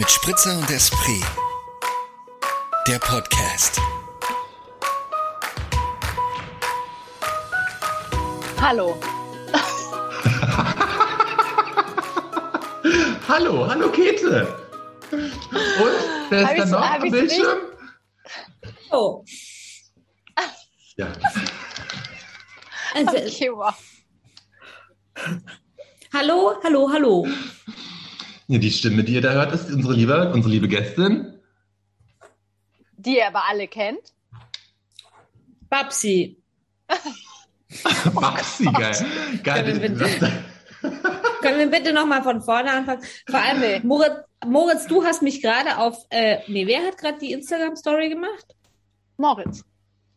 Mit Spritzer und Esprit. Der Podcast. Hallo. hallo, hallo Käthe. Und, wer ist da noch am Bildschirm? Oh, Ja. also, Okay, wow. hallo, hallo, hallo. Ja, die Stimme, die ihr da hört, ist unsere liebe, unsere liebe Gästin. Die ihr aber alle kennt. Babsi. Babsi, geil. Geil. Können wir bitte- Können wir bitte nochmal von vorne anfangen? Vor allem, Nee. Moritz, Moritz, du hast mich gerade auf, äh, nee, wer hat gerade die Instagram-Story gemacht? Moritz.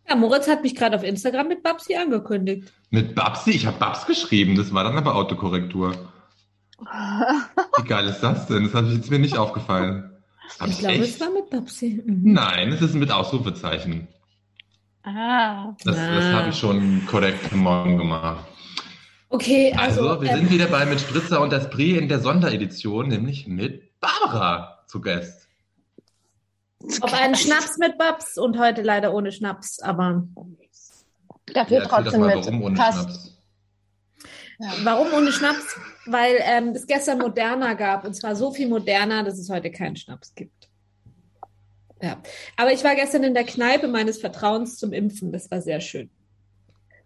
Ja, Moritz hat mich gerade auf Instagram mit Babsi angekündigt. Mit Babsi? Ich habe Babs geschrieben, das war dann aber Autokorrektur. Wie geil ist das denn? Das hat jetzt mir nicht aufgefallen. Hab Ich glaube, echt? es war mit Babsi. Mhm. Nein, es ist mit Ausrufezeichen. Ah. Das, das habe ich schon korrekt morgen gemacht. Okay, also, Also, wir ähm, sind wieder bei mit Spritzer und Esprit in der Sonderedition, nämlich mit Barbara zu Gast. auf einen Schnaps mit Babs und heute leider ohne Schnaps, aber Dafür Ja, trotzdem mit. warum ohne Passt. Schnaps? Warum ohne Schnaps? Weil ähm, es gestern moderner gab und zwar so viel moderner, dass es heute keinen Schnaps gibt. Ja, aber ich war gestern in der Kneipe meines Vertrauens zum Impfen. Das war sehr schön.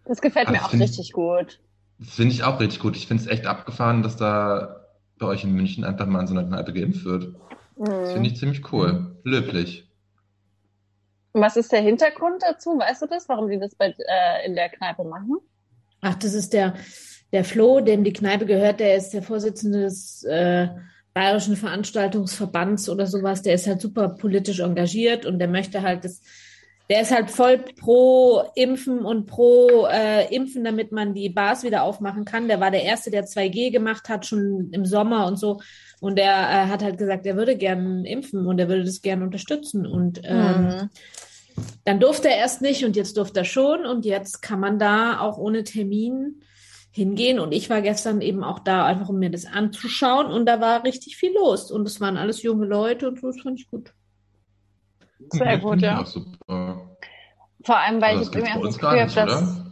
Das gefällt Ah, mir das auch ich- richtig gut. Das finde ich auch richtig gut. Ich finde es echt abgefahren, dass da bei euch in München einfach mal in so einer Kneipe geimpft wird. Das Mhm. finde ich ziemlich cool. Löblich. Was ist der Hintergrund dazu? Weißt du das, warum die das bei, äh, in der Kneipe machen? Ach, das ist der, der Flo, dem die Kneipe gehört. Der ist der Vorsitzende des äh, Bayerischen Veranstaltungsverbands oder sowas. Der ist halt super politisch engagiert und der möchte halt das. Der ist halt voll pro Impfen und pro äh, Impfen, damit man die Bars wieder aufmachen kann. Der war der Erste, der 2G gemacht hat, schon im Sommer und so. Und der äh, hat halt gesagt, er würde gern impfen und er würde das gern unterstützen. Und ähm, Mhm. dann durfte er erst nicht und jetzt durfte er schon und jetzt kann man da auch ohne Termin hingehen. Und ich war gestern eben auch da, einfach um mir das anzuschauen und da war richtig viel los und es waren alles junge Leute und so, das fand ich gut. Sehr gut, ja. Vor allem, weil Aber ich das uns das Gefühl habe, dass.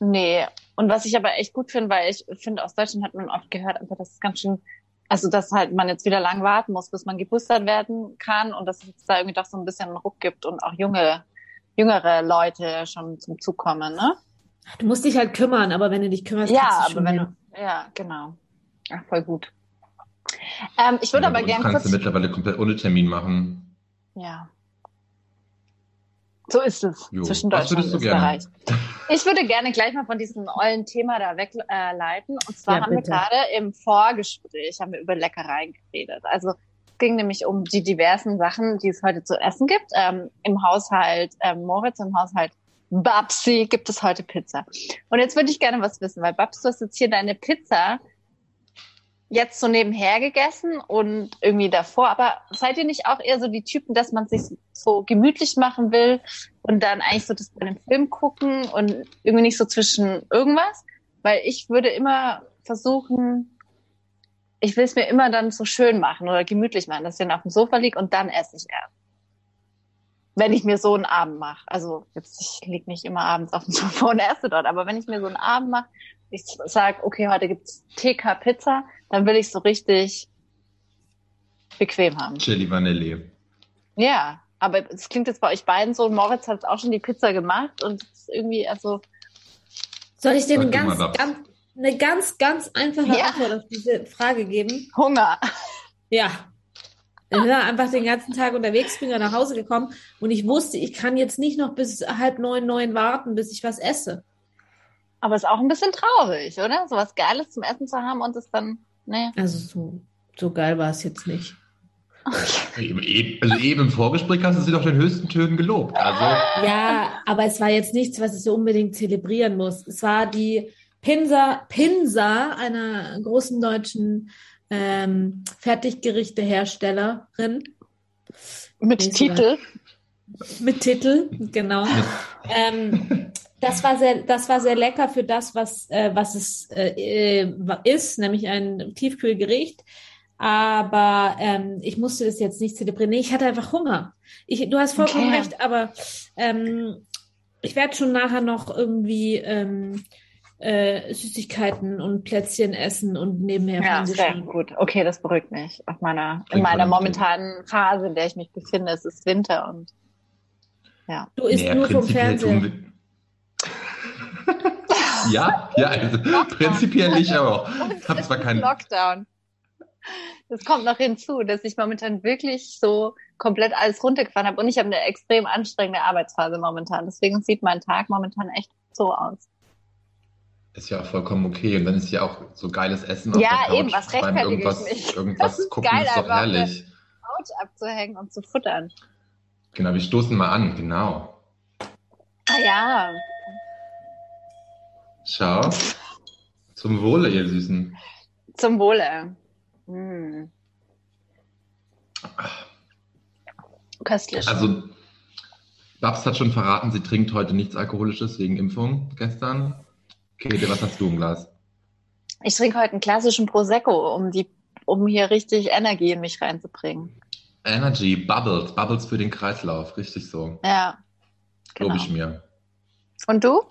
Nee. Und was ich aber echt gut finde, weil ich finde, aus Deutschland hat man oft gehört, einfach, dass es ganz schön, also dass halt man jetzt wieder lang warten muss, bis man geboostert werden kann und dass es jetzt da irgendwie doch so ein bisschen einen Ruck gibt und auch junge, jüngere Leute schon zum Zug kommen, ne? Du musst dich halt kümmern, aber wenn du dich kümmerst, Ja, aber schon wenn du, ja, genau. Ach, voll gut. Ähm, ich würde Ja, aber bei uns gern kannst kurz, du mittlerweile komplett ohne Termin machen. ja. So ist es Jo. zwischen Deutschland und du gerne? Österreich. Ich würde gerne gleich mal von diesem ollen Thema da wegleiten. Äh, und zwar Ja, haben wir bitte. gerade im Vorgespräch haben wir über Leckereien geredet. Also es ging nämlich um die diversen Sachen, die es heute zu essen gibt. Ähm, Im Haushalt ähm, Moritz, im Haushalt Babsi gibt es heute Pizza. Und jetzt würde ich gerne was wissen, weil Babs, du hast jetzt hier deine Pizza jetzt so nebenher gegessen und irgendwie davor, aber seid ihr nicht auch eher so die Typen, dass man sich so gemütlich machen will und dann eigentlich so das bei dem Film gucken und irgendwie nicht so zwischen irgendwas? Weil ich würde immer versuchen, ich will es mir immer dann so schön machen oder gemütlich machen, dass ich dann auf dem Sofa liege und dann esse ich erst. Wenn ich mir so einen Abend mache. Also jetzt, ich lieg nicht immer abends auf dem Sofa und esse dort, aber wenn ich mir so einen Abend mache, ich sag, okay, heute gibt's TK Pizza, dann will ich so richtig bequem haben. Chili Vanille. Ja, aber es klingt jetzt bei euch beiden so, Moritz hat auch schon die Pizza gemacht und es ist irgendwie, also, Soll ich dir eine ganz, ganz, eine ganz, ganz einfache Ja. Antwort auf diese Frage geben? Hunger. Ja. Ich war einfach den ganzen Tag unterwegs, bin ja nach Hause gekommen und ich wusste, ich kann jetzt nicht noch bis halb neun, neun warten, bis ich was esse. Aber ist auch ein bisschen traurig, oder? So was Geiles zum Essen zu haben und es dann, ne. Also so, so geil war es jetzt nicht. Eben, eben, also eben im Vorgespräch hast du sie doch den höchsten Tönen gelobt. Also, Ja, aber es war jetzt nichts, was ich so unbedingt zelebrieren muss. Es war die Pinsa, Pinsa einer großen deutschen ähm, Fertiggerichte-Herstellerin Mit Nee, Titel. mit Titel, genau. Ähm, das war sehr, das war sehr lecker für das, was, äh, was es äh, äh, ist, nämlich ein Tiefkühlgericht. Aber ähm, ich musste das jetzt nicht zelebrieren. Nee, ich hatte einfach Hunger. Ich, du hast vollkommen Okay. recht, aber ähm, ich werde schon nachher noch irgendwie ähm, äh, Süßigkeiten und Plätzchen essen und nebenher Ja, Fernsehen sehr gut. Okay, das beruhigt mich. Auf meiner, in meiner momentanen Phase, in der ich mich befinde, es ist Winter und ja. Du isst Nee, nur vom wir- ja, ja, also, prinzipiell ich auch. Ich habe zwar keinen. Lockdown. Das kommt noch hinzu, dass ich momentan wirklich so komplett alles runtergefahren habe und ich habe eine extrem anstrengende Arbeitsphase momentan. Deswegen sieht mein Tag momentan echt so aus. Ist ja auch vollkommen okay. Und dann ist ja auch so geiles Essen auf Ja, der Couch. eben, was rechtfertige ich irgendwas, mich? Das Irgendwas ist gucken geil ist doch herrlich. Couch abzuhängen und zu futtern. Genau, wir stoßen mal an, genau. Ah ja, Schau. Zum Wohle, ihr Süßen. zum Wohle. Hm. Köstlich. Also, Babs hat schon verraten, sie trinkt heute nichts Alkoholisches wegen Impfung gestern. Käthe, was hast du im Glas? Ich trinke heute einen klassischen Prosecco, um die, um hier richtig Energie in mich reinzubringen. Energy, Bubbles, Bubbles für den Kreislauf, richtig so. Ja. Glaube Genau. ich mir. Und du?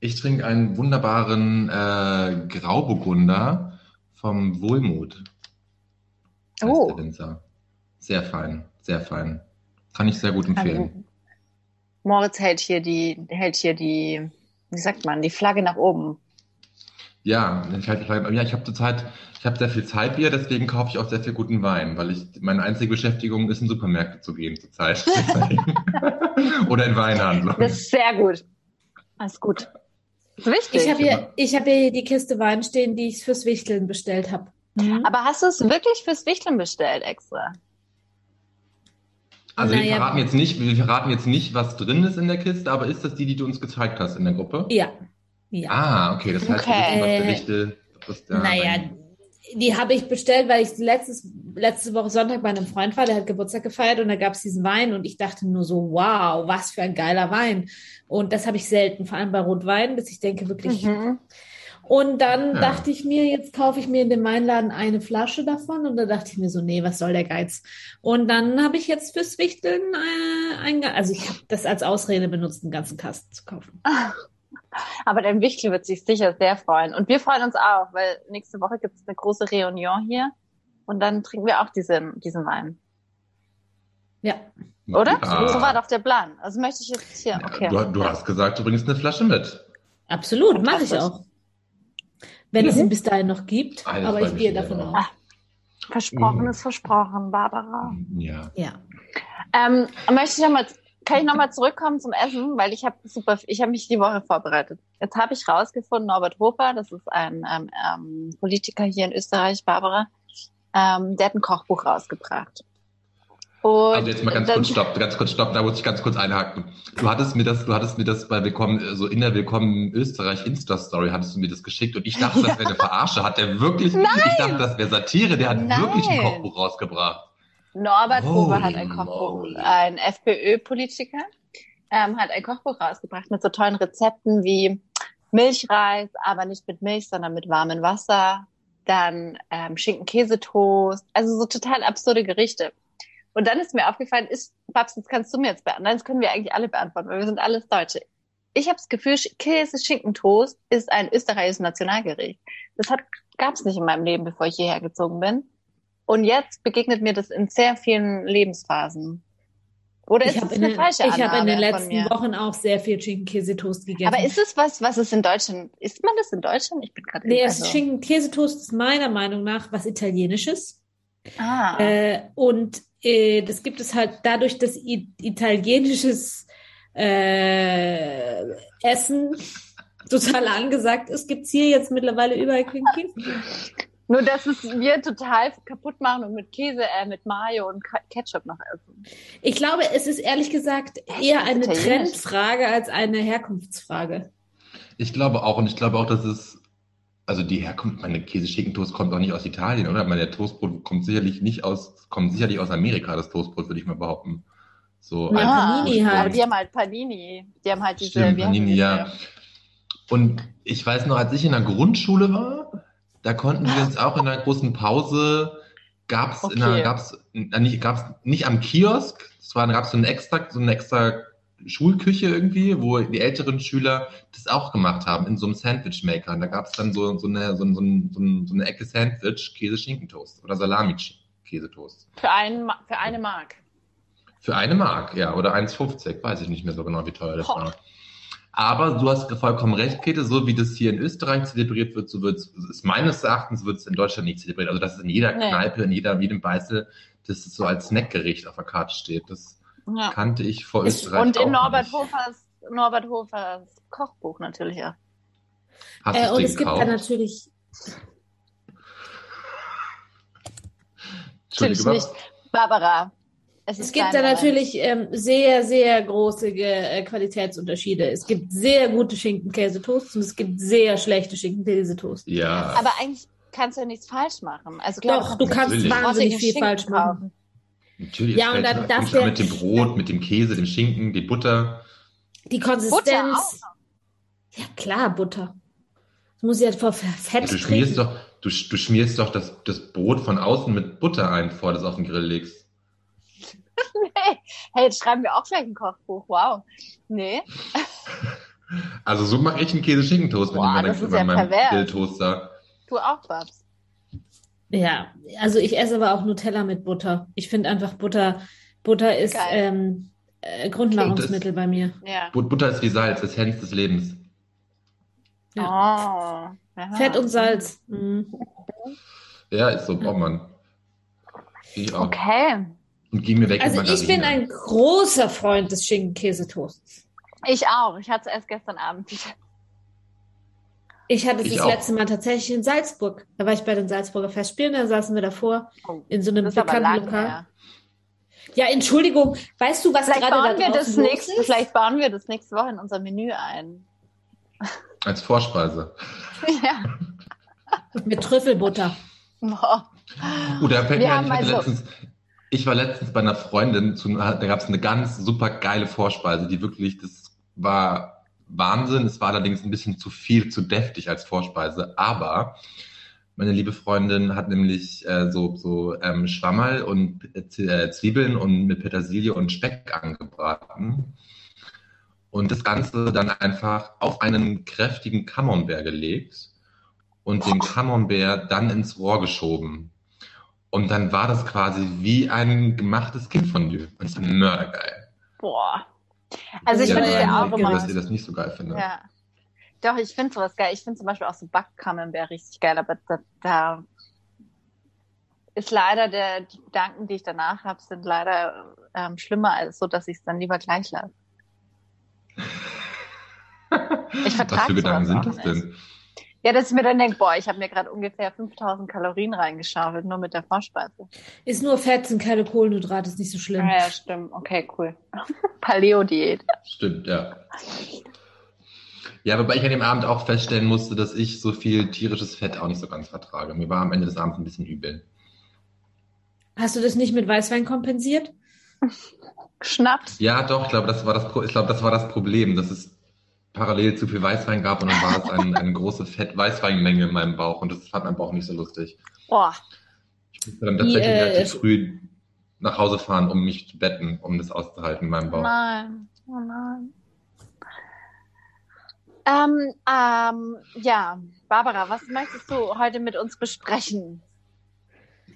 Ich trinke einen wunderbaren äh, Grauburgunder vom Wohlmut. Oh. Sehr fein, sehr fein. Kann ich sehr gut empfehlen. Also, Moritz hält hier die, hält hier die, wie sagt man, die Flagge nach oben. Ja, ich, halt, ja, ich habe zurzeit, ich habe sehr viel Zeitbier, deswegen kaufe ich auch sehr viel guten Wein, weil ich meine einzige Beschäftigung ist, in Supermärkte zu gehen zurzeit. Oder in Weinhandlungen. Das ist sehr gut. Das ist gut. Das ist wichtig. Ich habe hier, ich hab hier die Kiste Wein stehen, die ich fürs Wichteln bestellt habe. Aber hast du es wirklich fürs Wichteln bestellt extra? Also wir Naja. verraten jetzt nicht, wir verraten jetzt nicht, was drin ist in der Kiste, aber ist das die, die du uns gezeigt hast in der Gruppe? Ja. Ja. Ah, okay, das heißt, wir Okay. wissen, was der der naja, Wein- die habe ich bestellt, weil ich letztes, letzte Woche Sonntag bei einem Freund war, der hat Geburtstag gefeiert und da gab es diesen Wein und ich dachte nur so, wow, was für ein geiler Wein. Und das habe ich selten, vor allem bei Rotwein, dass ich denke wirklich. Mhm. Und dann Ja. dachte ich mir, jetzt kaufe ich mir in dem Weinladen eine Flasche davon und da dachte ich mir so, nee, was soll der Geiz? Und dann habe ich jetzt fürs Wichteln äh, ein, also ich habe das als Ausrede benutzt, einen ganzen Kasten zu kaufen. Aber dein Wichtel wird sich sicher sehr freuen. Und wir freuen uns auch, weil nächste Woche gibt es eine große Reunion hier. Und dann trinken wir auch diesen, diesen Wein. Ja. Oder? Ah. So war doch der Plan. Also möchte ich jetzt hier, Ja, okay. du, du hast gesagt, du bringst eine Flasche mit. Absolut, mache ich auch. Wenn es Mhm. ihn bis dahin noch gibt, Ah, das aber ich gehe davon aus. Versprochen Mhm. ist versprochen, Barbara. Ja. Ja. Ähm, möchte ich noch mal, kann ich nochmal zurückkommen zum Essen, weil ich habe super, ich habe mich die Woche vorbereitet. Jetzt habe ich rausgefunden, Norbert Hofer, das ist ein ähm, ähm, Politiker hier in Österreich, Barbara, ähm, der hat ein Kochbuch rausgebracht. Und Also jetzt mal ganz kurz stopp, ganz kurz stopp, da muss ich ganz kurz einhaken. Du hattest mir das, du hattest mir das bei Willkommen, so in der Willkommen Österreich Insta-Story hattest du mir das geschickt und ich dachte, das wäre eine Verarsche. Hat der wirklich, ich dachte, das wäre Satire, der hat Nein. wirklich ein Kochbuch rausgebracht. Norbert Holy Hofer hat ein Kochbuch, ein FPÖ-Politiker, ähm, hat ein Kochbuch rausgebracht mit so tollen Rezepten wie Milchreis, aber nicht mit Milch, sondern mit warmem Wasser, dann ähm, Schinken-Käsetoast, also so total absurde Gerichte. Und dann ist mir aufgefallen, ist, Babs, das kannst du mir jetzt beantworten, das können wir eigentlich alle beantworten, weil wir sind alles Deutsche. Ich habe das Gefühl, Sch- Käse-Schinkentoast ist ein österreichisches Nationalgericht. Das gab es nicht in meinem Leben, bevor ich hierher gezogen bin. Und jetzt begegnet mir das in sehr vielen Lebensphasen. Oder ist Ich habe das in, eine den- falsche ich hab in den Annahme letzten? Wochen auch sehr viel Schinken-Käsetoast gegessen. Aber ist es was, was es in Deutschland, isst man das in Deutschland? Ich bin gerade nee, also- Schinken-Käsetoast ist meiner Meinung nach was Italienisches. Ah, Äh, und äh, das gibt es halt dadurch, dass i- italienisches äh, Essen total angesagt ist, gibt es hier jetzt mittlerweile überall Schinken-Käse. nur dass es wir total kaputt machen und mit Käse, äh, mit Mayo und Ketchup noch essen. Ich glaube, es ist ehrlich gesagt eher eine. Trendfrage als eine Herkunftsfrage. Ich glaube auch, und ich glaube auch, dass es, also die Herkunft, meine Käse-Schinken-Toast kommt auch nicht aus Italien, oder? Meine Toastbrot kommt sicherlich nicht aus, kommt sicherlich aus Amerika, das Toastbrot, würde ich mal behaupten. So Ja, als Panini halt. Aber die haben halt Panini. Die haben halt diese, Stimmt, Panini, die? ja. Und ich weiß noch, als ich in der Grundschule war, da konnten wir uns auch in einer großen Pause gab es Okay. gab's, äh, nicht, gab's nicht am Kiosk, es war, gab so eine extra, so eine extra Schulküche irgendwie, wo die älteren Schüler das auch gemacht haben, in so einem Sandwich-Maker. Und da gab es dann so, so, eine, so, ein- so, ein- ein- eine Ecke Sandwich, Käse-Schinkentoast oder Salami-Käsetoast. Für, Ma- für eine Mark. Für eine Mark, ja, oder 1,50, weiß ich nicht mehr so genau, wie teuer das Boah. war. Aber du hast vollkommen recht, Käthe, so wie das hier in Österreich zelebriert wird, so wird es meines Erachtens wird es in Deutschland nicht zelebriert. Also dass es in jeder Nee. Kneipe, in jeder, jedem Beißel, dass es so als Snackgericht auf der Karte steht. Das Ja. kannte ich vor Ist, Österreich und in auch Norbert nicht. Hofers, Norbert Hofers Kochbuch natürlich auch. Hast Äh, und es gibt da natürlich, Natürlich nicht. Barbara. Es, es gibt da natürlich ähm, sehr, sehr große äh, Qualitätsunterschiede. Es gibt sehr gute Schinken-Käse-Toasts und es gibt sehr schlechte Schinken-Käse-Toasts. Ja, Aber eigentlich kannst du ja nichts falsch machen. Also klar, Doch, du kannst wahnsinnig viel Schinken falsch machen. kaufen. Natürlich. ja, und dann schon der- mit dem Brot, mit dem Käse, dem Schinken, die Butter. Die Butter Konsistenz. Ja, klar, Butter. Das muss ja vor Fett Du schmierst doch, du, du schmierst doch das, das Brot von außen mit Butter ein, bevor du es auf den Grill legst. Hey, jetzt schreiben wir auch gleich ein Kochbuch. Wow. Nee. Also so mache ich einen Käse-Schinkentoast Boah, das bei ja meinem. Grilltoaster. Du auch, Babs. Ja, also ich esse aber auch Nutella mit Butter. Ich finde einfach Butter, Butter ist ähm, äh, Grundnahrungsmittel bei mir. Ja. But- Butter ist wie Salz, das Herz des Lebens. Oh. Ja. Fett und Salz. Mhm. Ja, ist so, braucht man. Ich auch. Okay. Und geh mir weg Also ich bin ein großer Freund des Schinken-Käse-Toasts. Ich auch. Ich hatte es erst gestern Abend. Ich hatte es Ich das auch. letzte Mal tatsächlich in Salzburg. Da war ich bei den Salzburger Festspielen, da saßen wir davor Oh, in so einem bekannten Lokal. her. Ja, Entschuldigung, weißt du, was Vielleicht gerade da bauen, wir draußen das los nächste, ist? vielleicht bauen wir das nächste Woche in unser Menü ein. Als Vorspeise. ja. Mit Trüffelbutter. Boah. Oh, da fällt Wir mir ein, also- letztens, ich war letztens bei einer Freundin, zu, da gab es eine ganz super geile Vorspeise, die wirklich, das war Wahnsinn. Es war allerdings ein bisschen zu viel, zu deftig als Vorspeise. Aber meine liebe Freundin hat nämlich äh, so, so ähm, Schwammerl und äh, Zwiebeln und mit Petersilie und Speck angebraten. Und das Ganze dann einfach auf einen kräftigen Camembert gelegt und den Camembert dann ins Rohr geschoben. Und dann war das quasi wie ein gemachtes Kindfondue. Und es war mördergeil. Boah. Also ich Ja, finde es ja, auch immer. dass ihr das nicht so geil findet. Ja. Doch, ich finde sowas geil. Ich finde zum Beispiel auch so Backcamembert richtig geil, aber da, da ist leider der, die Gedanken, die ich danach habe, sind leider ähm, schlimmer als so, dass ich es dann lieber gleich lasse. Ich Was vertrage für Gedanken sind das nicht. Ja, dass ich mir dann denke, boah, ich habe mir gerade ungefähr 5000 Kalorien reingeschaufelt, nur mit der Vorspeise. Ist nur Fett, sind keine Kohlenhydrate, ist nicht so schlimm. Ja, ja, stimmt. Okay, cool. Paleo-Diät. Stimmt, ja. Ja, wobei ich an dem Abend auch feststellen musste, dass ich so viel tierisches Fett auch nicht so ganz vertrage. Mir war am Ende des Abends ein bisschen übel. Hast du das nicht mit Weißwein kompensiert? Schnaps. Ja, doch, ich glaube, das war das, Pro- ich glaube, das war das Problem, dass es parallel zu viel Weißwein gab und dann war es ein, eine große Fett-Weißweinmenge in meinem Bauch und das fand mein Bauch nicht so lustig. Boah. Ich musste dann Wie, tatsächlich äh, relativ früh nach Hause fahren, um mich zu betten, um das auszuhalten in meinem Bauch. Nein. Oh nein. Ähm, ähm, ja, Barbara, was möchtest du heute mit uns besprechen?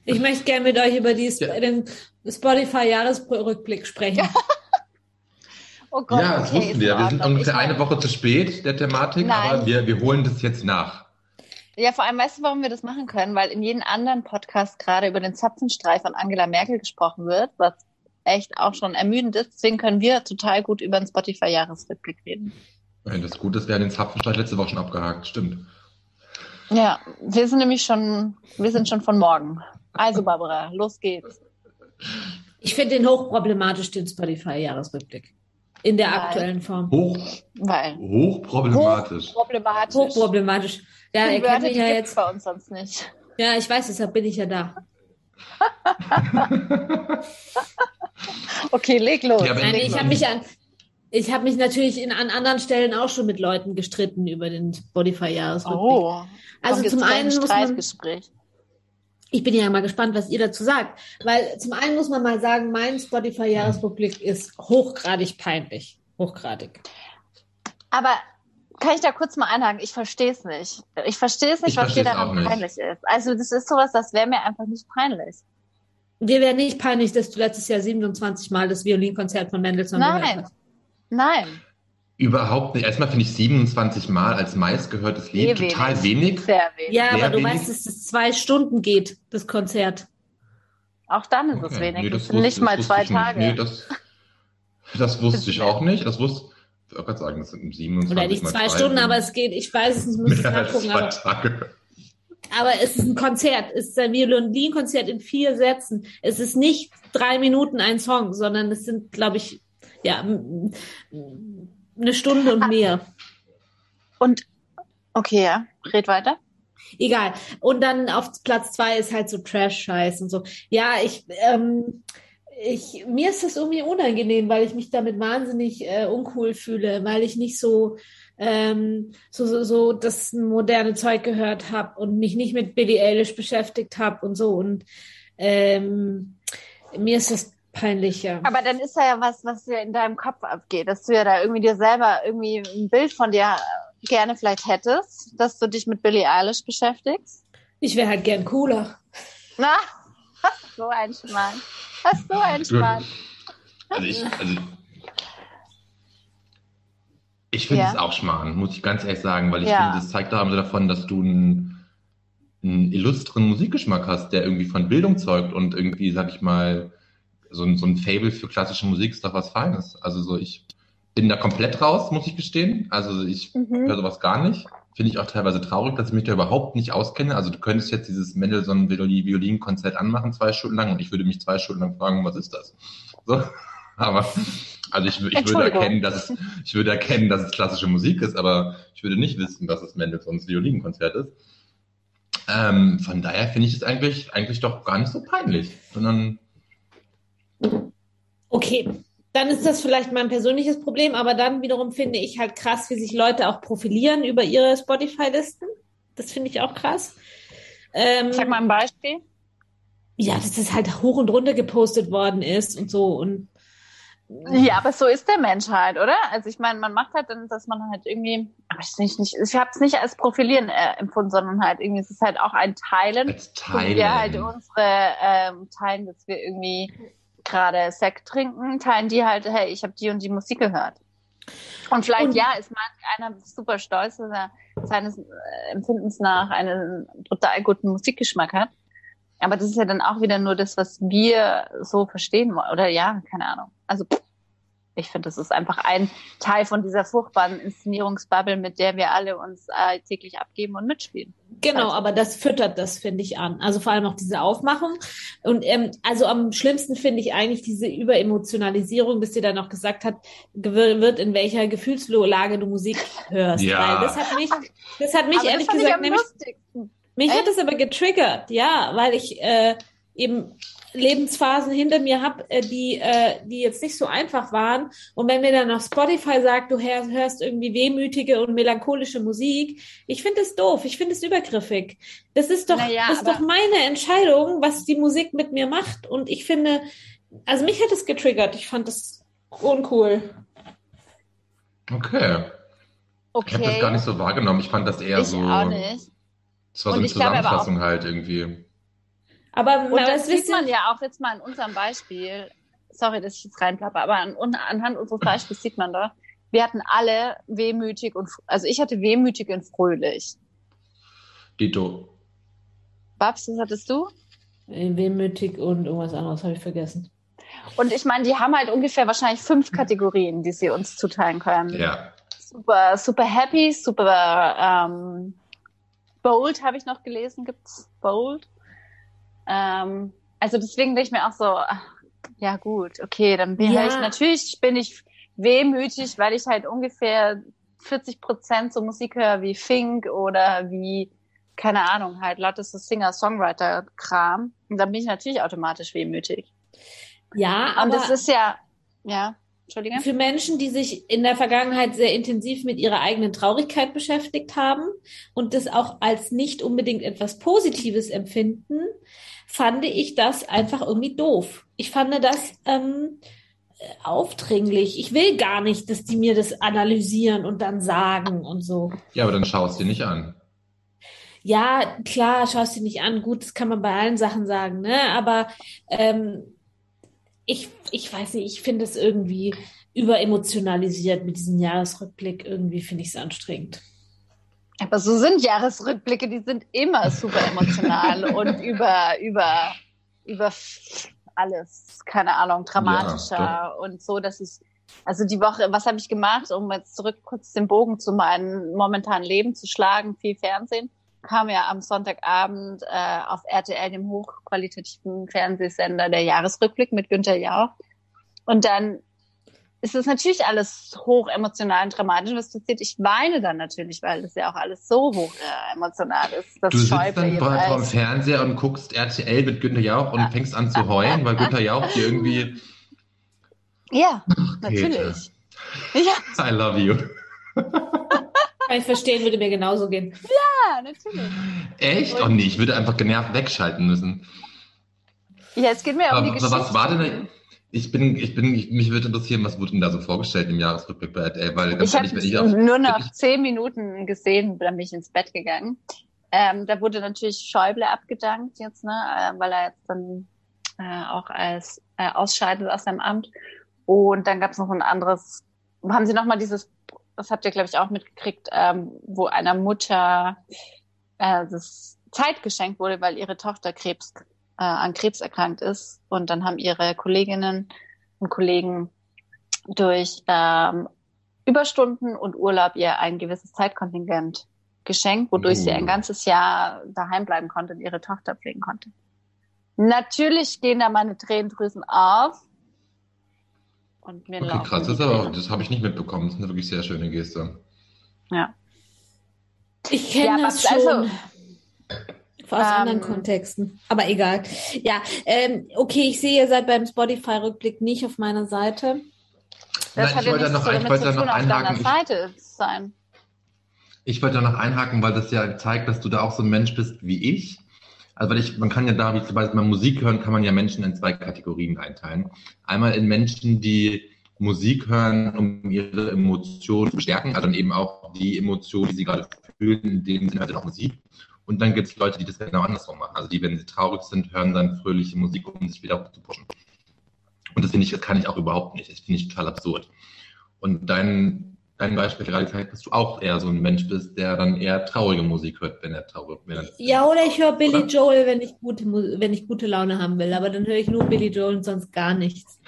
Ich möchte gerne mit euch über die, Ja. den Spotify-Jahresrückblick sprechen. Oh Gott, ja, das okay, wussten wir. Wir sind ungefähr eine Woche zu spät der Thematik, Nein. aber wir, wir holen das jetzt nach. Ja, vor allem weißt du, warum wir das machen können? Weil in jedem anderen Podcast gerade über den Zapfenstreich von Angela Merkel gesprochen wird, was echt auch schon ermüdend ist. Deswegen können wir total gut über den Spotify-Jahresrückblick reden. Ja, Das ist gut, dass wir den Zapfenstreich letzte Woche schon abgehakt. Stimmt. Ja, wir sind nämlich schon, wir sind schon von morgen. Also Barbara, los geht's. Ich finde den hochproblematisch, den Spotify-Jahresrückblick. In der Nein. aktuellen Form. Hoch, Weil hochproblematisch. problematisch. Hochproblematisch. Ja, Die er kennt Wörter, mich die ja gibt's jetzt. bei uns sonst nicht. Ja, ich weiß, deshalb bin ich ja da. Okay, leg los. Ja, Nein, ich habe mich an, ich habe mich natürlich in, an anderen Stellen auch schon mit Leuten gestritten über den Spotify-Jahresrückblick. Oh, also kommt zum jetzt einen ein muss man, Streitgespräch. Ich bin ja mal gespannt, was ihr dazu sagt. Weil zum einen muss man mal sagen, mein Spotify-Jahresrückblick ist hochgradig peinlich. Hochgradig. Aber kann ich da kurz mal einhaken? Ich verstehe es nicht. Ich verstehe es nicht, Ich was dir daran nicht. peinlich ist. Also das ist sowas, das wäre mir einfach nicht peinlich. Dir wäre nicht peinlich, dass du letztes Jahr 27 Mal das Violinkonzert von Mendelssohn gehört Nein, hast. nein. Überhaupt nicht. Erstmal finde ich 27 Mal als meistgehörtes Lied Eh total wenig. wenig. Sehr wenig. Ja, Sehr aber du wenig. weißt, dass es zwei Stunden geht, das Konzert. Auch dann ist es Okay. wenig. Nee, das wusste- nicht mal das zwei wusste ich Tage. Nicht. Nee, das, das wusste ich auch nicht. Das wusste ich wollte gerade sagen, das sind 27 Oder nicht mal zwei zwei Stunden, aber es geht, ich weiß es nicht, muss ich mehr als nachgucken. zwei Aber, Tage. aber es ist ein Konzert, es ist ein Violinkonzert in vier Sätzen. Es ist nicht drei Minuten ein Song, sondern es sind, glaube ich, ja, eine Stunde Ah. und mehr. Und okay, ja, red weiter. Egal. Und dann auf Platz zwei ist halt so Trash-Scheiß und so. Ja, ich, ähm, ich, mir ist das irgendwie unangenehm, weil ich mich damit wahnsinnig äh, uncool fühle, weil ich nicht so, ähm, so, so, so das moderne Zeug gehört habe und mich nicht mit Billie Eilish beschäftigt habe und so. Und ähm, mir ist das peinlich, ja. Aber dann ist da ja was, was dir in deinem Kopf abgeht, dass du ja da irgendwie dir selber irgendwie ein Bild von dir gerne vielleicht hättest, dass du dich mit Billie Eilish beschäftigst. Ich wäre halt gern cooler. Na, so ein Schmarrn. Was so ein Schmarrn. Also ich, also ich finde Ja. es auch Schmarrn, muss ich ganz ehrlich sagen, weil ich Ja. finde, das zeigt doch so davon, dass du einen, einen illustren Musikgeschmack hast, der irgendwie von Bildung zeugt und irgendwie, sag ich mal, so ein, so ein Fable für klassische Musik ist doch was Feines. Also so, ich bin da komplett raus, muss ich gestehen. Also ich Mhm. höre sowas gar nicht. Finde ich auch teilweise traurig, dass ich mich da überhaupt nicht auskenne. Also du könntest jetzt dieses Mendelssohn-Violinkonzert anmachen, zwei Stunden lang, und ich würde mich zwei Stunden lang fragen, was ist das? So. Aber, also ich, ich würde erkennen, dass es, ich würde erkennen, dass es klassische Musik ist, aber ich würde nicht wissen, dass es Mendelssohns Violinkonzert ist. Ähm, von daher finde ich es eigentlich, eigentlich doch gar nicht so peinlich, sondern Okay, dann ist das vielleicht mein persönliches Problem, aber dann wiederum finde ich halt krass, wie sich Leute auch profilieren über ihre Spotify-Listen. Das finde ich auch krass. Ähm, Sag mal ein Beispiel. ja, dass das halt hoch und runter gepostet worden ist und so und Ja, aber so ist der Mensch halt, oder? Also ich meine, man macht halt dann, dass man halt irgendwie, aber ich nicht, nicht ich habe es nicht als Profilieren äh, empfunden, sondern halt irgendwie, es ist halt auch ein Teilen, als wo Teil. wir halt unsere ähm, teilen, dass wir irgendwie gerade Sekt trinken, teilen die halt, hey, ich habe die und die Musik gehört. Und vielleicht, Und- ja, ist manch einer super stolz, dass er seines äh, Empfindens nach einen total guten Musikgeschmack hat. Aber das ist ja dann auch wieder nur das, was wir so verstehen wollen. Oder ja, keine Ahnung. Also pff, ich finde, das ist einfach ein Teil von dieser furchtbaren Inszenierungsbubble, mit der wir alle uns äh, täglich abgeben und mitspielen. Genau, Also- aber das füttert das, finde ich, an. Also vor allem auch diese Aufmachung. Und ähm, also am schlimmsten finde ich eigentlich diese Überemotionalisierung, bis dir dann noch gesagt hat, wird, in welcher Gefühlslage du Musik hörst. Ja. Weil das hat mich, das hat mich Aber ehrlich das gesagt am nämlich lustigsten. Mich hat Echt? es aber getriggert, ja, weil ich äh, eben Lebensphasen hinter mir habe, äh, die, äh, die jetzt nicht so einfach waren. Und wenn mir dann auf Spotify sagt, du hör, hörst irgendwie wehmütige und melancholische Musik, ich finde es doof, ich finde es übergriffig. Das ist doch, Naja, das ist doch meine Entscheidung, was die Musik mit mir macht. Und ich finde, also mich hat es getriggert. Ich fand das uncool. Okay. Ich habe das gar nicht so wahrgenommen. Ich fand das eher ich so. auch nicht. Es war so Und eine ich glaube aber auch- Zusammenfassung halt irgendwie. Aber, Und das das sieht man ja auch jetzt mal in unserem Beispiel. Sorry, dass ich jetzt reinplappe, aber an, anhand unseres Beispiels sieht man doch, wir hatten alle wehmütig und, also ich hatte wehmütig und fröhlich. Dito. Babs, was hattest du? wehmütig und irgendwas anderes habe ich vergessen. Und ich meine, die haben halt ungefähr wahrscheinlich fünf Kategorien, die sie uns zuteilen können. Ja. Super, super happy, super ähm, bold habe ich noch gelesen, gibt's bold. Ähm, also deswegen denke ich mir auch so, ach, ja gut, okay, dann bin Ja. ich natürlich bin ich wehmütig, weil ich halt ungefähr 40 Prozent so Musik höre wie Fink oder wie keine Ahnung, halt lauter so Singer-Songwriter-Kram. Und dann bin ich natürlich automatisch wehmütig. Ja, Und aber das ist ja, ja. Entschuldige. Für Menschen, die sich in der Vergangenheit sehr intensiv mit ihrer eigenen Traurigkeit beschäftigt haben und das auch als nicht unbedingt etwas Positives empfinden, fand ich das einfach irgendwie doof. Ich fand das ähm, aufdringlich. Ich will gar nicht, dass die mir das analysieren und dann sagen und so. Ja, aber dann schaust du nicht an. Ja, klar, schaust du nicht an. Gut, das kann man bei allen Sachen sagen, ne? Aber ähm, ich, ich weiß nicht, ich finde es irgendwie überemotionalisiert mit diesem Jahresrückblick. Irgendwie finde ich es anstrengend. Aber so sind Jahresrückblicke, die sind immer super emotional und über, über, über alles, keine Ahnung, dramatischer ja, und so, dass ich, also die Woche, was habe ich gemacht, um jetzt zurück kurz den Bogen zu meinem momentanen Leben zu schlagen, viel Fernsehen, kam ja am Sonntagabend äh, auf RTL, dem hochqualitativen Fernsehsender, der Jahresrückblick mit Günther Jauch. Und dann ist es natürlich alles hoch emotional und dramatisch, was passiert. Ich weine dann natürlich, weil das ja auch alles so hoch äh, emotional ist. du sitzt dann vor dem Fernseher und guckst RTL mit Günther Jauch und ja. fängst an zu heulen, weil Günther Jauch dir irgendwie... Ja, Ach, natürlich. Ja. I love you. Kann ich verstehen, würde mir genauso gehen. Ja, natürlich. Echt? Oh nee, ich würde einfach genervt wegschalten müssen. Ja, es geht mir aber, um die Geschichte. Was war denn... Ich bin, ich bin, ich, mich würde interessieren, was wurde denn da so vorgestellt im Jahresrückblick bei RTL? Weil ganz ich habe nur noch zehn Minuten gesehen, dann bin ich ins Bett gegangen. Ähm, da wurde natürlich Schäuble abgedankt jetzt, ne, äh, weil er jetzt dann äh, auch als äh, ausscheidet aus seinem Amt. Und dann gab es noch ein anderes. Haben Sie noch mal dieses, das habt ihr glaube ich auch mitgekriegt, ähm, wo einer Mutter äh, das Zeit geschenkt wurde, weil ihre Tochter Krebs äh, an Krebs erkrankt ist. Und dann haben ihre Kolleginnen und Kollegen durch ähm, Überstunden und Urlaub ihr ein gewisses Zeitkontingent geschenkt, wodurch mhm. sie ein oh. ganzes Jahr daheim bleiben konnte und ihre Tochter pflegen konnte. Natürlich gehen da meine Tränendrüsen auf. Und mir okay, krass, das, aber, das habe ich nicht mitbekommen. Das ist eine wirklich sehr schöne Geste. Ja. Ich kenne ja, das schon. Also, aus ähm, anderen Kontexten. Aber egal. Ja, ähm, okay, ich sehe, ihr seid beim Spotify-Rückblick nicht auf meiner Seite. Das Nein, hat ich wollte ja noch, ich wollte noch einhaken. Ich, ich wollte da noch einhaken, weil das ja zeigt, dass du da auch so ein Mensch bist wie ich. Also weil ich, man kann ja da, wie zum Beispiel beim Musik hören, kann man ja Menschen in zwei Kategorien einteilen. Einmal in Menschen, die Musik hören, um ihre Emotionen zu stärken, also dann eben auch die Emotionen, die sie gerade fühlen, in dem Sinne halt auch Musik. Und dann gibt es Leute, die das genau andersrum machen. Also die, wenn sie traurig sind, hören dann fröhliche Musik, um sich wieder zu pushen. Und das finde ich, das kann ich auch überhaupt nicht. Das finde ich total absurd. Und dein, dein Beispiel gerade zeigt, dass du auch eher so ein Mensch bist, der dann eher traurige Musik hört, wenn er traurig ist. Ja, oder ich höre Billy oder? Joel, wenn ich, gute, wenn ich gute Laune haben will. Aber dann höre ich nur Billy Joel und sonst gar nichts.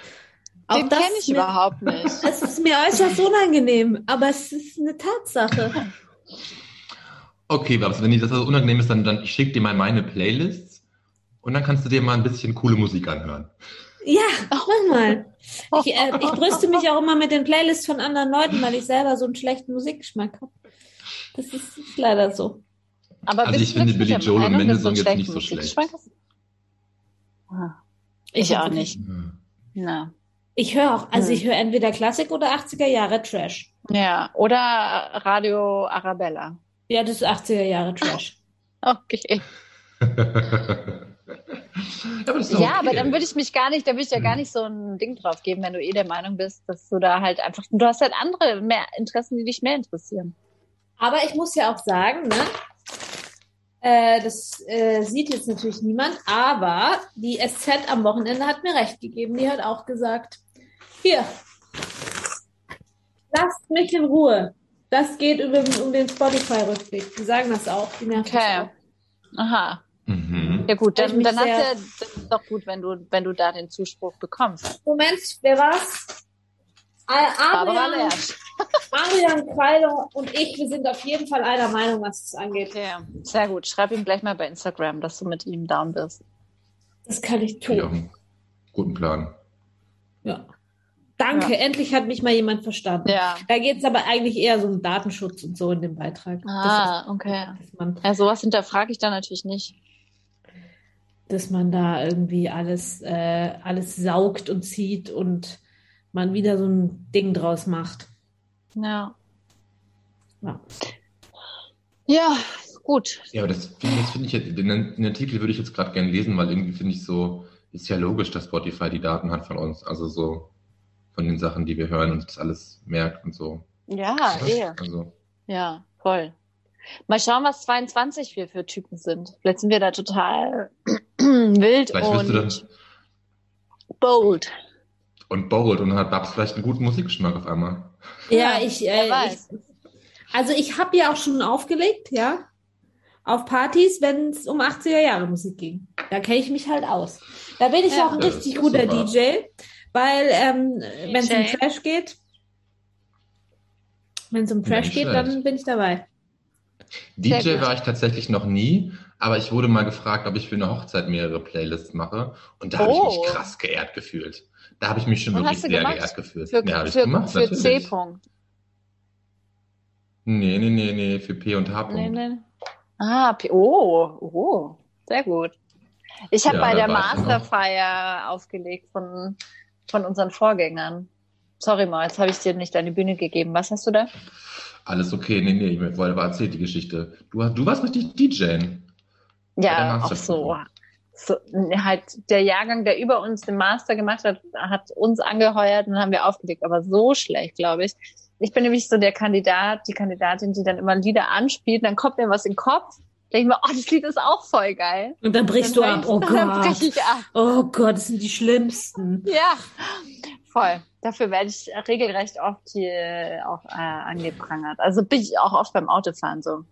Auch Den kenne ich mir, überhaupt nicht. Es ist mir äußerst unangenehm, aber es ist eine Tatsache. Okay, Babs, wenn dir das also unangenehm ist, dann, dann ich schicke dir mal meine Playlists und dann kannst du dir mal ein bisschen coole Musik anhören. Ja, mach mal. Ich, äh, ich brüste mich auch immer mit den Playlists von anderen Leuten, weil ich selber so einen schlechten Musikgeschmack habe. Das ist, ist, leider so. Aber also ich finde Billy Joel und Mendelssohn jetzt nicht so schlecht. Ah, ich, ich auch nicht. Ja. Ich höre auch, also ich höre entweder Klassik oder 80er Jahre Trash. Ja, oder Radio Arabella. Ja, das ist 80er Jahre Trash. Okay. ja, aber, ja, aber dann würde ich mich gar nicht, da würde ich ja gar hm. nicht so ein Ding drauf geben, wenn du eh der Meinung bist, dass du da halt einfach, du hast halt andere mehr Interessen, die dich mehr interessieren. Aber ich muss ja auch sagen, ne, äh, das äh, sieht jetzt natürlich niemand, aber die SZ am Wochenende hat mir recht gegeben. Die hat auch gesagt, hier, lasst mich in Ruhe. Das geht über, um den Spotify-Rückblick. Die sagen das auch. Die okay. Auch. Aha. Mhm. Ja gut, dann, dann, hast ja, das ist doch gut, wenn du, wenn du da den Zuspruch bekommst. Moment, wer war's? Adrian, Adrian Kreiler und ich, wir sind auf jeden Fall einer Meinung, was es angeht. Okay. Sehr gut. Schreib ihm gleich mal bei Instagram, dass du mit ihm down bist. Das kann ich tun. Ja, guten Plan. Ja. Danke, ja. endlich hat mich mal jemand verstanden. Ja. Da geht es aber eigentlich eher so um Datenschutz und so in dem Beitrag. Ah, ist, okay. Man, ja, sowas hinterfrage ich da natürlich nicht. Dass man da irgendwie alles, äh, alles saugt und zieht und man wieder so ein Ding draus macht. Ja. Ja. Ja, gut. Ja, aber das finde find ich jetzt, den, den Artikel würde ich jetzt gerade gerne lesen, weil irgendwie finde ich so, ist ja logisch, dass Spotify die Daten hat von uns, also so von den Sachen, die wir hören und das alles merkt und so. Ja, eh. Also, Ja, voll. Mal schauen, was 22 wir für Typen sind. Vielleicht sind wir da total wild vielleicht wirst und bold. und bold und dann hat Babs vielleicht einen guten Musikgeschmack auf einmal. Ja, ich, äh, weiß. ich also ich habe ja auch schon aufgelegt, ja, auf Partys, wenn es um 80er Jahre Musik ging. Da kenne ich mich halt aus. Da bin ich Ja. auch ein richtig guter super. DJ, weil ähm, wenn es um. Trash geht, wenn es um Trash geht, dann bin ich dabei. DJ war ich tatsächlich noch nie, aber ich wurde mal gefragt, ob ich für eine Hochzeit mehrere Playlists mache. Und da habe ich Oh. mich krass geehrt gefühlt. Da habe ich mich schon Und wirklich sehr gemacht? geehrt gefühlt. Für, ja, für, gemacht, für C. -Punkt. Nee, nee, nee, nee, für P und H. -Punkt. Nee, nee. Ah, P oh, oh, sehr gut. Ich habe Ja, bei der. Masterfeier aufgelegt von, von unseren Vorgängern. Sorry mal, jetzt habe ich dir nicht deine Bühne gegeben. Was hast du da? Alles okay, nee, nee, ich wollte aber erzählt die Geschichte. Du, hast- du warst richtig der Ja, auch so. so. Halt der Jahrgang, der über uns den Master gemacht hat, hat uns angeheuert und dann haben wir aufgelegt. Aber so schlecht, glaube ich. Ich bin nämlich so der Kandidat, die Kandidatin, die dann immer Lieder anspielt, dann kommt mir was in den Kopf. Denke ich mir, oh, das Lied ist auch voll geil. Und dann brichst du Dann ab. Oh Dann brech Gott. ich ab. Oh Gott, das sind die schlimmsten. Ja, voll. Dafür werde ich regelrecht oft hier auch äh, angeprangert. Also bin ich auch oft beim Autofahren so.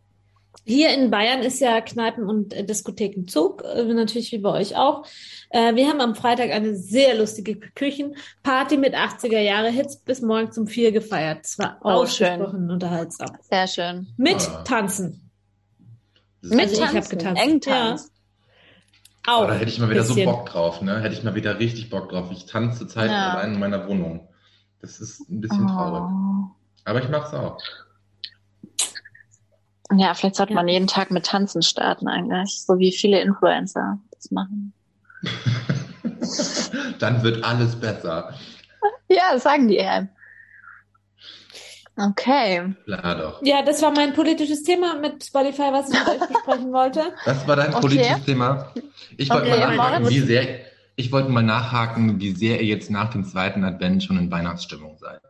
Hier in Bayern ist ja Kneipen- und äh, Diskothekenzug, äh, natürlich wie bei euch auch. Äh, wir haben am Freitag eine sehr lustige Küchenparty mit 80er-Jahre-Hits bis morgens um vier gefeiert. Es war Oh, ausgesprochen unterhaltsam. Sehr schön. Mit Ah. Tanzen. Mit Also ich hab Tanzen, getanzt. Engtanz. Auch. Oh, da hätte ich mal wieder bisschen. so Bock drauf, ne? Hätte ich mal wieder richtig Bock drauf. Ich tanze zurzeit Ja. allein in meiner Wohnung. Das ist ein bisschen traurig. Oh. Aber ich mach's auch. Ja, vielleicht sollte Ja. man jeden Tag mit Tanzen starten eigentlich, so wie viele Influencer das machen. Dann wird alles besser. Ja, das sagen die einem. Okay. Klar doch. Ja, das war mein politisches Thema mit Spotify, was ich mit euch besprechen wollte. Das war dein Okay. politisches Thema. Ich wollte Okay, mal nachhaken, wie sehr, ich wollte mal nachhaken, wie sehr ihr jetzt nach dem zweiten Advent schon in Weihnachtsstimmung seid.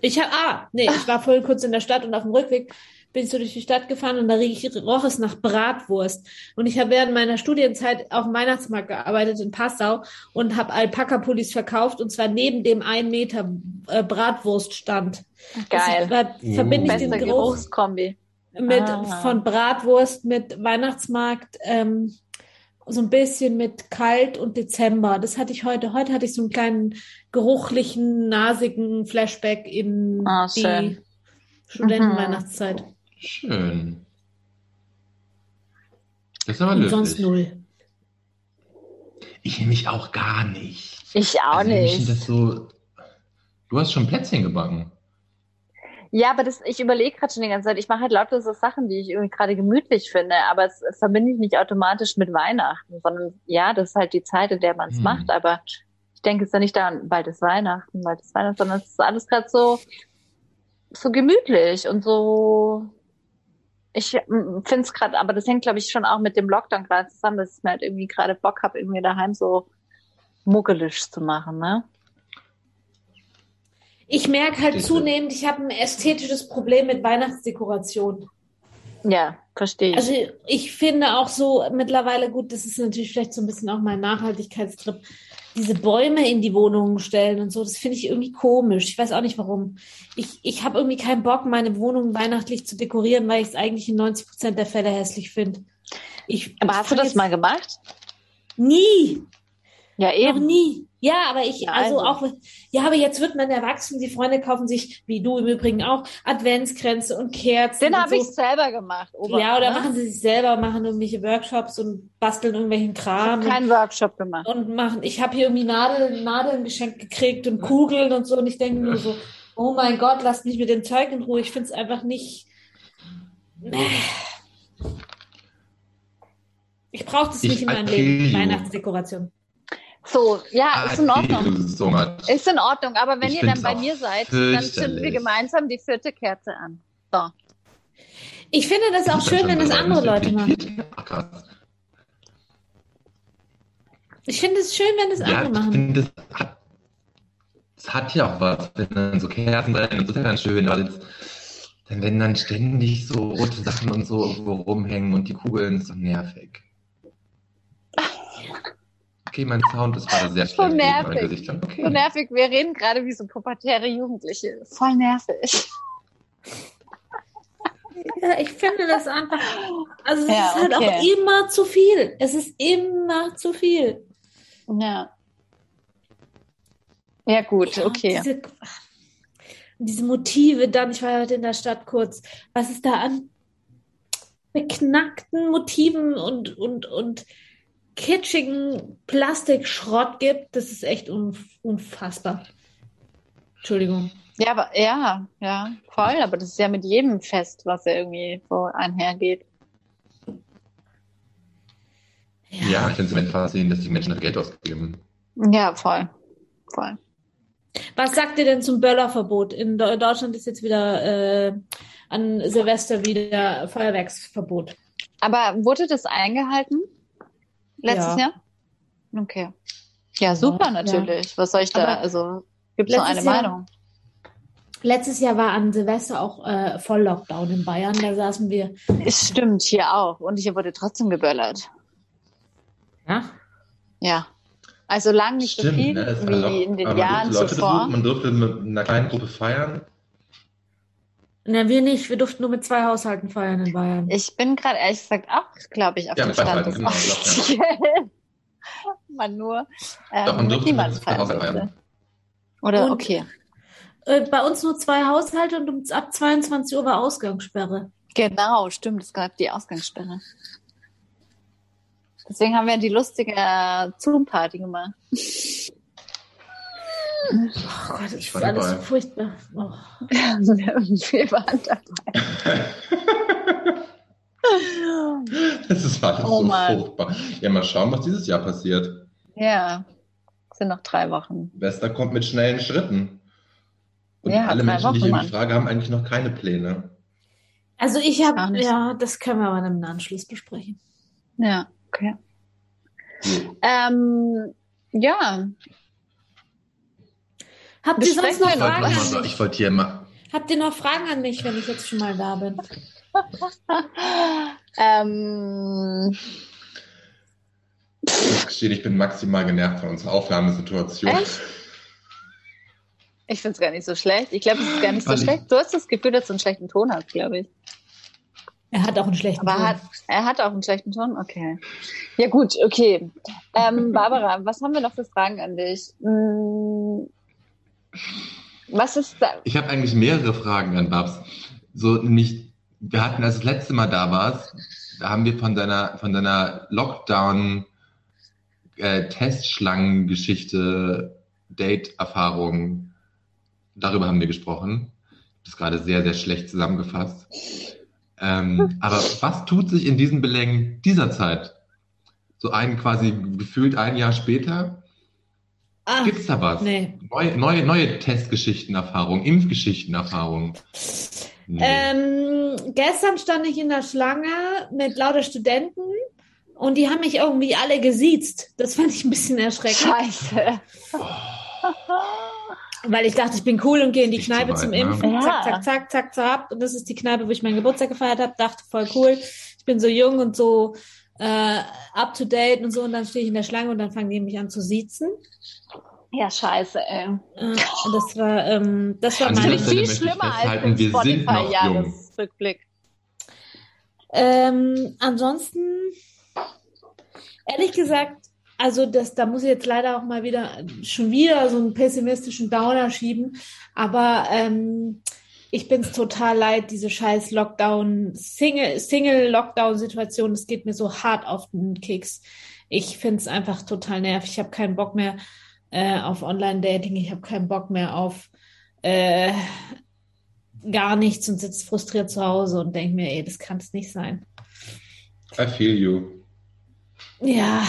Ich hab, ah, nee, ich war vorhin kurz in der Stadt und auf dem Rückweg bin ich so durch die Stadt gefahren und da roch es nach Bratwurst. Und ich habe während meiner Studienzeit auf dem Weihnachtsmarkt gearbeitet in Passau und habe Alpaka-Pullis verkauft und zwar neben dem ein Meter äh, Bratwurststand. Das Geil. ist- Da verbinde ich den Geruch Geruchskombi. mit Ah. von Bratwurst mit Weihnachtsmarkt ähm, so ein bisschen mit kalt und Dezember. Das hatte ich heute. Heute hatte ich so einen kleinen geruchlichen, nasigen Flashback in Ah, die. Studentenweihnachtszeit. Schön. Das ist aber löblich. sonst null. Ich nämlich auch gar nicht. Ich auch Also, mich nicht. Das so, du hast schon Plätzchen gebacken. Ja, aber das, ich überlege gerade schon die ganze Zeit, ich mache halt lauter so Sachen, die ich irgendwie gerade gemütlich finde, aber es verbinde ich nicht automatisch mit Weihnachten, sondern ja, das ist halt die Zeit, in der man es Hm. macht, aber ich denke jetzt ja nicht daran, bald ist Weihnachten, bald ist Weihnachten, sondern es ist alles gerade so, so gemütlich und so, ich finde es gerade, aber das hängt glaube ich schon auch mit dem Lockdown gerade zusammen, dass ich mir halt irgendwie gerade Bock habe, irgendwie daheim so muckelisch zu machen, ne? Ich merke halt zunehmend, ich habe ein ästhetisches Problem mit Weihnachtsdekoration. Ja, verstehe ich. Also ich finde auch so mittlerweile gut, das ist natürlich vielleicht so ein bisschen auch mein Nachhaltigkeitstrip, diese Bäume in die Wohnungen stellen und so, das finde ich irgendwie komisch. Ich weiß auch nicht warum. Ich, ich habe irgendwie keinen Bock, meine Wohnung weihnachtlich zu dekorieren, weil ich es eigentlich in 90 Prozent der Fälle hässlich finde. Aber hast du das jetzt- mal gemacht? Nie, Ja, noch eben. nie. Ja, aber ich, Ja, also, also. auch, ja, aber jetzt wird man erwachsen, die Freunde kaufen sich, wie du im Übrigen auch, Adventskränze und Kerzen. Den habe so. ich selber gemacht. Ober, Ja, oder ne? machen sie sich selber, machen irgendwelche Workshops und basteln irgendwelchen Ich Kram habe keinen Workshop gemacht. und, machen. Ich habe hier irgendwie Nadeln, Nadeln geschenkt gekriegt und Kugeln und so und ich denke nur so, oh mein Gott, lasst mich mit dem Zeug in Ruhe. Ich finde es einfach nicht. Ich brauche das Ich nicht in meinem Leben. Weihnachtsdekoration. So, ja, ist in Ordnung. So. Ist in Ordnung, aber wenn Ich ihr dann bei mir seid, dann zünden wir gemeinsam die vierte Kerze an. So. Ich finde das auch schön, wenn das andere Leute machen. Ach, krass. Ich finde es schön, wenn das Ja, andere ich machen. finde, das hat, das hat ja auch was, wenn dann so Kerzen brennen, das ist ja ganz schön, aber jetzt, dann wenn dann ständig so rote Sachen und so irgendwo rumhängen und die Kugeln, ist doch nervig. Okay, mein Sound ist gerade sehr schlecht mein nervig. Gesicht. Okay. So nervig, wir reden gerade wie so pubertäre Jugendliche. Voll nervig. Ja, ich finde das einfach. Also es Ja, ist halt auch okay. immer zu viel. Es ist immer zu viel. Ja. Ja, gut, okay. Diese, diese Motive dann, ich war heute in der Stadt kurz, was es da an beknackten Motiven und, und, und kitschigen Plastikschrott gibt, das ist echt unf unfassbar. Entschuldigung. Ja, aber ja, ja, voll. Aber das ist ja mit jedem Fest, was ja irgendwie so einhergeht. Ja, ich finde es faszinierend, dass die Menschen dafür Geld ausgeben. Ja, voll. Voll. Was sagt ihr denn zum Böllerverbot? In Deu- Deutschland ist jetzt wieder äh, an Silvester wieder Feuerwerksverbot. Aber wurde das eingehalten? Letztes Ja. Jahr? Okay. Ja, super Ja. natürlich. Was soll ich da? Aber also gibt es nur eine Jahr- Meinung? Letztes Jahr war an Silvester auch äh, Volllockdown in Bayern. Da saßen wir. Es stimmt hier auch. Und hier wurde trotzdem geböllert. Ja. Ja. Also lang nicht so viel ne? Wie in den Jahren Leute zuvor. besuchen, man durfte mit einer kleinen Gruppe feiern. Na, wir nicht. Wir durften nur mit zwei Haushalten feiern in Bayern. Ich bin gerade ehrlich gesagt auch, glaube ich, auf Ja, dem Stand genau, offiziellen. Man nur ähm, Doch, man mit niemandem feiern durfte. feiern. Oder Und- okay. Äh, bei uns nur zwei Haushalte und um, ab 22 Uhr war Ausgangssperre. Genau, stimmt. Es gab die Ausgangssperre. Deswegen haben wir die lustige Zoom-Party gemacht. Oh Gott, das Ich ist war alles dabei. so furchtbar. Oh. wir waren dabei. Das ist alles Oh so Mann. furchtbar. Ja, mal schauen, was dieses Jahr passiert. Ja, es sind noch drei Wochen. Wester kommt mit schnellen Schritten. Und Ja, alle Menschen, die ich Wochen, irgendwie Mann. frage, haben eigentlich noch keine Pläne. Also ich habe, ja, das können wir aber im Anschluss besprechen. Ja, okay. So. Ähm, ja, Habt ihr sonst noch Fragen an mich? ich wollte hier mal. Habt ihr noch Fragen an mich, wenn ich jetzt schon mal da bin? ähm, Ich muss gestehen, ich bin maximal genervt von unserer Aufnahmesituation. Echt? ich finde es gar nicht so schlecht. Ich glaube, es ist gar nicht so ich- schlecht. Du hast das Gefühl, dass du einen schlechten Ton hast, glaube ich. Er hat auch einen schlechten Aber Ton. hat, er hat auch einen schlechten Ton? Okay. Ja, gut, okay. Ähm, Barbara, was haben wir noch für Fragen an dich? Hm, was ist da? Ich habe eigentlich mehrere Fragen an Babs. So nämlich, wir hatten, als das letzte Mal da warst, da haben wir von deiner, von deiner Lockdown äh, Testschlangengeschichte, Date-Erfahrung, darüber haben wir gesprochen. Das ist gerade sehr, sehr schlecht zusammengefasst. Ähm, aber was tut sich in diesen Belängen dieser Zeit? So ein quasi gefühlt ein Jahr später? Ah, Gibt's da was? nee. Neue, neue, neue Testgeschichtenerfahrung, Impfgeschichtenerfahrung. Nee. Ähm, gestern stand ich in der Schlange mit lauter Studenten und die haben mich irgendwie alle gesiezt. Das fand ich ein bisschen erschreckend, Scheiße. weil ich dachte, ich bin cool und gehe in die Nicht so Kneipe weit, zum ne? Impfen. Ja. Zack, zack, zack, zack, zack. Und das ist die Kneipe, wo ich meinen Geburtstag gefeiert habe. Dachte, voll cool. Ich bin so jung und so äh, up to date und so. Und dann stehe ich in der Schlange und dann fangen die mich an zu siezen. Ja, scheiße, ey. Äh, das war, ähm, das war dieser meine. viel schlimmer als im. Spotify-Jahresrückblick. Ähm, ansonsten, ehrlich gesagt, also das, da muss ich jetzt leider auch mal wieder schon wieder so einen pessimistischen Downer schieben. Aber ähm, ich bin es total leid, diese scheiß Lockdown, Single, Single-Lockdown-Situation, das geht mir so hart auf den Keks. Ich finde es einfach total nervig. Ich habe keinen Bock mehr äh, auf Online-Dating. Ich habe keinen Bock mehr auf äh, gar nichts und sitze frustriert zu Hause und denke mir, ey, das kann es nicht sein. I feel you. Ja.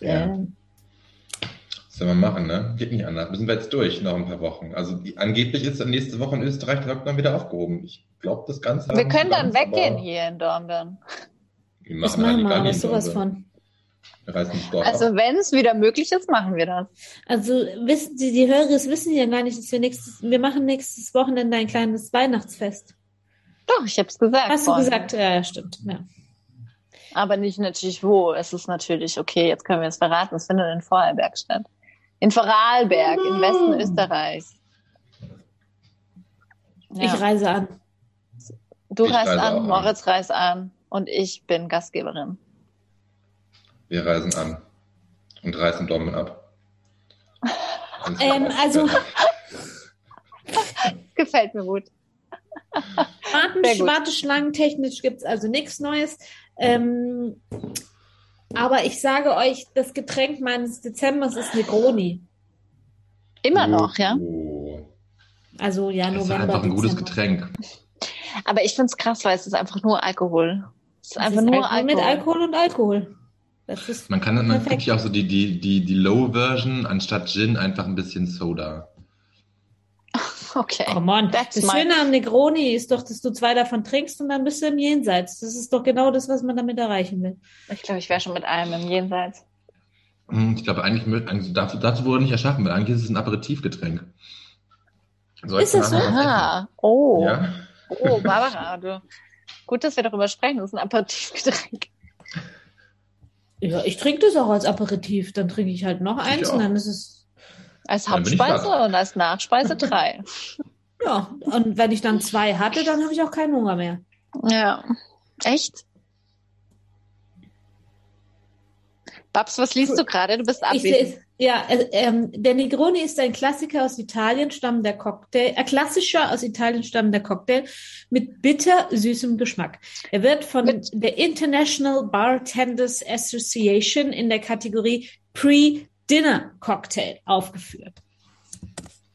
Ja. Ähm, Was soll man machen, ne? Geht nicht anders. Müssen wir jetzt durch, noch ein paar Wochen. Also die, angeblich ist dann nächste Woche in Österreich der Lockdown wieder aufgehoben. Ich glaube das Ganze. Wir können dann ganz, weggehen hier in Dornbirn. Wir das machen machen wir, aber in sowas von. Also wenn es wieder möglich ist, machen wir das. Also wissen Sie, die Hörer wissen ja gar nicht, dass wir nächstes, wir machen nächstes Wochenende ein kleines Weihnachtsfest. Doch, ich habe es gesagt. Hast du vorhin. gesagt? Ja, ja, stimmt. Ja. Aber nicht natürlich wo. Es ist natürlich, okay, jetzt können wir es verraten. Es findet in Vorarlberg statt. In Vorarlberg, im Westen Österreichs. Ich Ja. reise an. Du Ich reist an, an. Moritz reist an und ich bin Gastgeberin. Wir reisen an und reißen Dortmund ab. Ähm, also- Gefällt mir gut. Warten. Warteschlangen technisch gibt es also nichts Neues. Ähm, aber ich sage euch, das Getränk meines Dezembers ist Negroni. Immer noch, ja. Oh. Also ja, Das ist November. einfach ein gutes Dezember. Getränk. Aber ich find's krass, weil es ist einfach nur Alkohol. Es ist Es einfach ist nur Alkohol mit Alkohol und Alkohol. Das ist Man kann, man kriegt ja auch so die, die, die, die Low-Version anstatt Gin einfach ein bisschen Soda. Okay. Come on. That's Das Schöne am Negroni ist doch, dass du zwei davon trinkst und dann bist du im Jenseits. Das ist doch genau das, was man damit erreichen will. Ich glaube, ich wäre schon mit allem im Jenseits. Hm, Ich glaube, eigentlich, dazu, dazu wurde nicht erschaffen, weil eigentlich ist es ein Aperitivgetränk. Soll Ist ich das nachher so? Ah, oh. Ja. Oh, Barbara, du. Gut, dass wir darüber sprechen. Das ist ein Aperitivgetränk. Ja, ich trinke das auch als Aperitiv. Dann trinke ich halt noch eins auch. und dann ist es, Als Hauptspeise und als Nachspeise drei. ja. Und wenn ich dann zwei hatte, dann habe ich auch keinen Hunger mehr. Ja. Echt? Babs, was liest du gerade? Du bist abwesend. ja, äh, ähm, der Negroni ist ein Klassiker aus Italien stammender Cocktail, äh, klassischer aus Italien stammender Cocktail mit bitter süßem Geschmack. Er wird von Mit- der International Bartenders Association in der Kategorie Pre-Dinner Cocktail aufgeführt.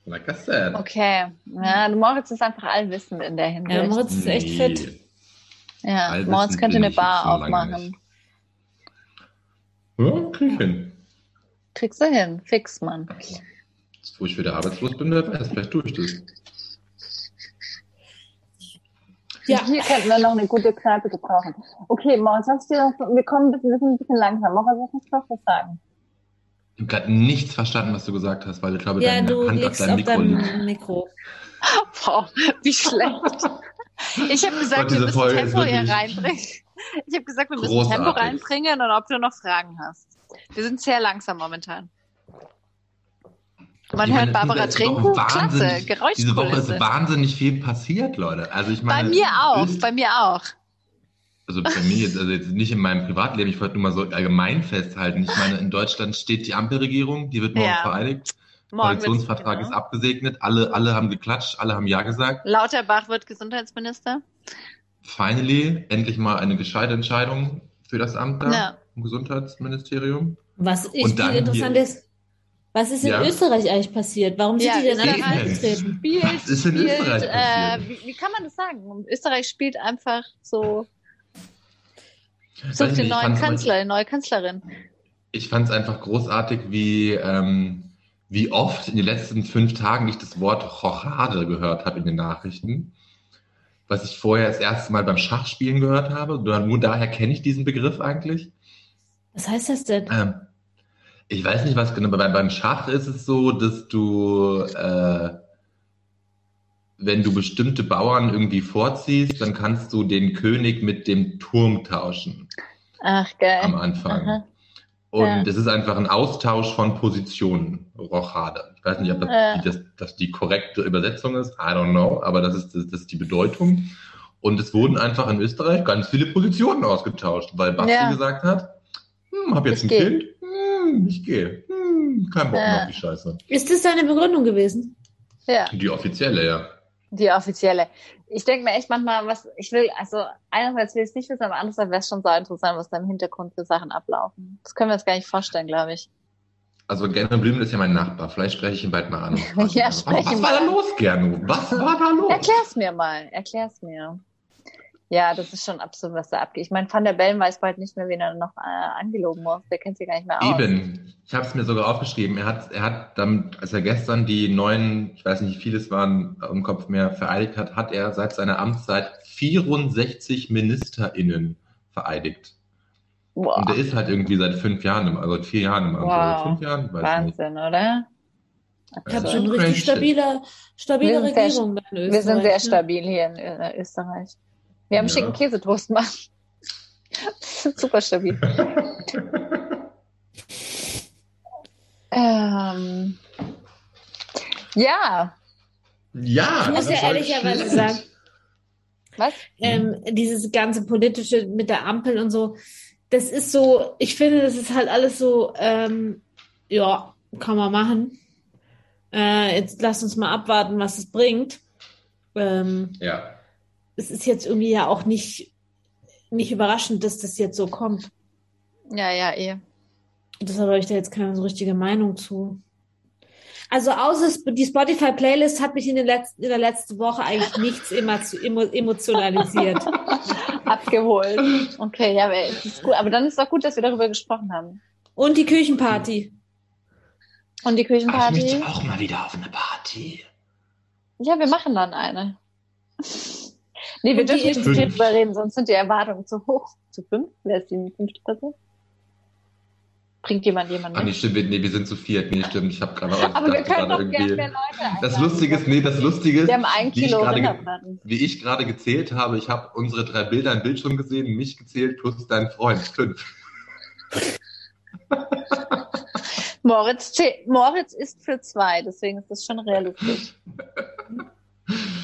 Like I said. Okay. Ja, du Moritz ist einfach allwissend in der Hinsicht. Ja, Moritz ist echt Nee. fit. ja, allwissend Moritz könnte eine Bar aufmachen. Ja, krieg ich hin. Kriegst du hin. Fix, Mann. Jetzt, wo ich wieder arbeitslos bin, wer weiß, vielleicht tue ich das. Ja, Hier könnten wir noch eine gute Kneipe gebrauchen. Okay, Moritz, was dir noch, wir kommen ein bisschen, ein bisschen langsam. Moritz, was musst du noch was sagen? Ich habe gerade nichts verstanden, was du gesagt hast, weil ich glaube, ja deine du Hand auf deinem Mikro deinem Mikro. Boah, wie schlecht. Ich habe gesagt, Gott, wir müssen Folge Tempo hier reinbringen. Ich habe gesagt, wir müssen großartig. Tempo reinbringen und ob du noch Fragen hast. Wir sind sehr langsam momentan. Man Ich hört meine, Barbara trinken. Klasse, wahnsinnig- Diese Woche ist Geräuschkulisse. wahnsinnig viel passiert, Leute. Also ich Bei meine, mir auch, bei mir auch. Also bei mir jetzt, also jetzt nicht in meinem Privatleben, ich wollte nur mal so allgemein festhalten. Ich meine, in Deutschland steht die Ampelregierung, die wird morgen Ja. vereidigt. Morgen Koalitionsvertrag wird's- ist abgesegnet, alle, alle haben geklatscht, alle haben Ja gesagt. Lauterbach wird Gesundheitsminister. Finally, endlich mal eine gescheite Entscheidung für das Amt da Ja. im Gesundheitsministerium. Was ich Und viel interessant hier- ist, was ist in Ja. Österreich eigentlich passiert? Warum sind Ja, die denn alle eingetreten? Spielt, Was ist in spielt, Österreich äh, wie, wie kann man das sagen? Österreich spielt einfach so, Ich den neuen fand's Kanzler, die neue Kanzlerin. Ich fand es einfach großartig, wie, ähm, wie oft in den letzten fünf Tagen ich das Wort Rochade gehört habe in den Nachrichten. Was ich vorher das erste Mal beim Schachspielen gehört habe. Nur nur daher kenne ich diesen Begriff eigentlich. Was heißt das denn? Ähm, ich weiß nicht, was genau. Bei, beim Schach ist es so, dass du, äh, wenn du bestimmte Bauern irgendwie vorziehst, dann kannst du den König mit dem Turm tauschen Ach, geil. am Anfang. Aha. Und Ja. es ist einfach ein Austausch von Positionen, Rochade. Ich weiß nicht, ob das, Ja. die, das, das die korrekte Übersetzung ist, I don't know, aber das ist, das, das ist die Bedeutung. Und es wurden einfach in Österreich ganz viele Positionen ausgetauscht, weil Basti Ja. gesagt hat, hm, hab jetzt Ich ein geh. Kind, hm, ich gehe, hm, kein Bock mehr auf die Scheiße. Ist das deine Begründung gewesen? Ja, Die offizielle, ja. Die offizielle. Ich denke mir echt manchmal, was ich will, also einerseits will ich es nicht wissen, aber andererseits wäre es schon so interessant, was da im Hintergrund für Sachen ablaufen. Das können wir uns gar nicht vorstellen, glaube ich. Also Gernot Blümel ist ja mein Nachbar, vielleicht spreche ich ihn bald mal an. Ja, was, sprech was war da los, Gernot? Was war da los? Erklär's mir mal, erklär's mir. Ja, das ist schon absurd, was da abgeht. Ich meine, Van der Bellen weiß bald nicht mehr, wen er noch äh, angelogen muss. Der kennt sich gar nicht mehr aus. Eben. Ich habe es mir sogar aufgeschrieben. Er hat, er hat dann, als er gestern die neuen, ich weiß nicht, wie viele es waren, im Kopf mehr vereidigt hat, hat er seit seiner Amtszeit 64 MinisterInnen vereidigt. Boah, Und der ist halt irgendwie seit fünf Jahren, im- also seit vier Jahren im Amt. Wow. Fünf Jahren? Weiß ich nicht. Wahnsinn, oder? Das ist schon schon richtig stabile, stabile Wir sind sehr- Regierung Österreich. Wir sind sehr ne? stabil hier in äh, Österreich. Wir haben Ja. schicken Käsetoast gemacht. Super stabil. ähm, ja, Ja, Ich muss ja ehrlicherweise sagen, was? ähm, dieses ganze politische mit der Ampel und so, das ist so, ich finde, das ist halt alles so, ähm, ja, kann man machen. Äh, jetzt lass uns mal abwarten, was es bringt. Ähm, Ja. Es ist jetzt irgendwie ja auch nicht, nicht überraschend, dass das jetzt so kommt. Ja, ja, eh. Deshalb habe ich da jetzt keine so richtige Meinung zu. Also außer die Spotify-Playlist hat mich in, den letzten, in der letzten Woche eigentlich nichts immer zu emo emotionalisiert. Abgeholt. Okay, ja, aber, gut. aber dann ist doch gut, dass wir darüber gesprochen haben. Und die Küchenparty. Und die Ach, ich Küchenparty? möchte auch mal wieder auf eine Party. Ja, wir machen dann eine. Nee, wir dürfen nicht zu fünf. viel drüber reden, sonst sind die Erwartungen zu hoch. Zu fünf? Wer ist die fünfte Person? Bringt jemand jemanden Ah, nee, stimmt, wir- nee, wir sind zu viert. Nee, stimmt, ich habe gerade auch Aber wir können doch gerne mehr Leute Das. Lustige ist, nee, das Lustige ist, Wir haben ein wie ich Rinderbraten. wie ich gerade gezählt habe, ich habe unsere drei Bilder im Bildschirm gesehen, mich gezählt plus dein Freund. Fünf. Moritz, Moritz ist für zwei, deswegen ist das schon realistisch.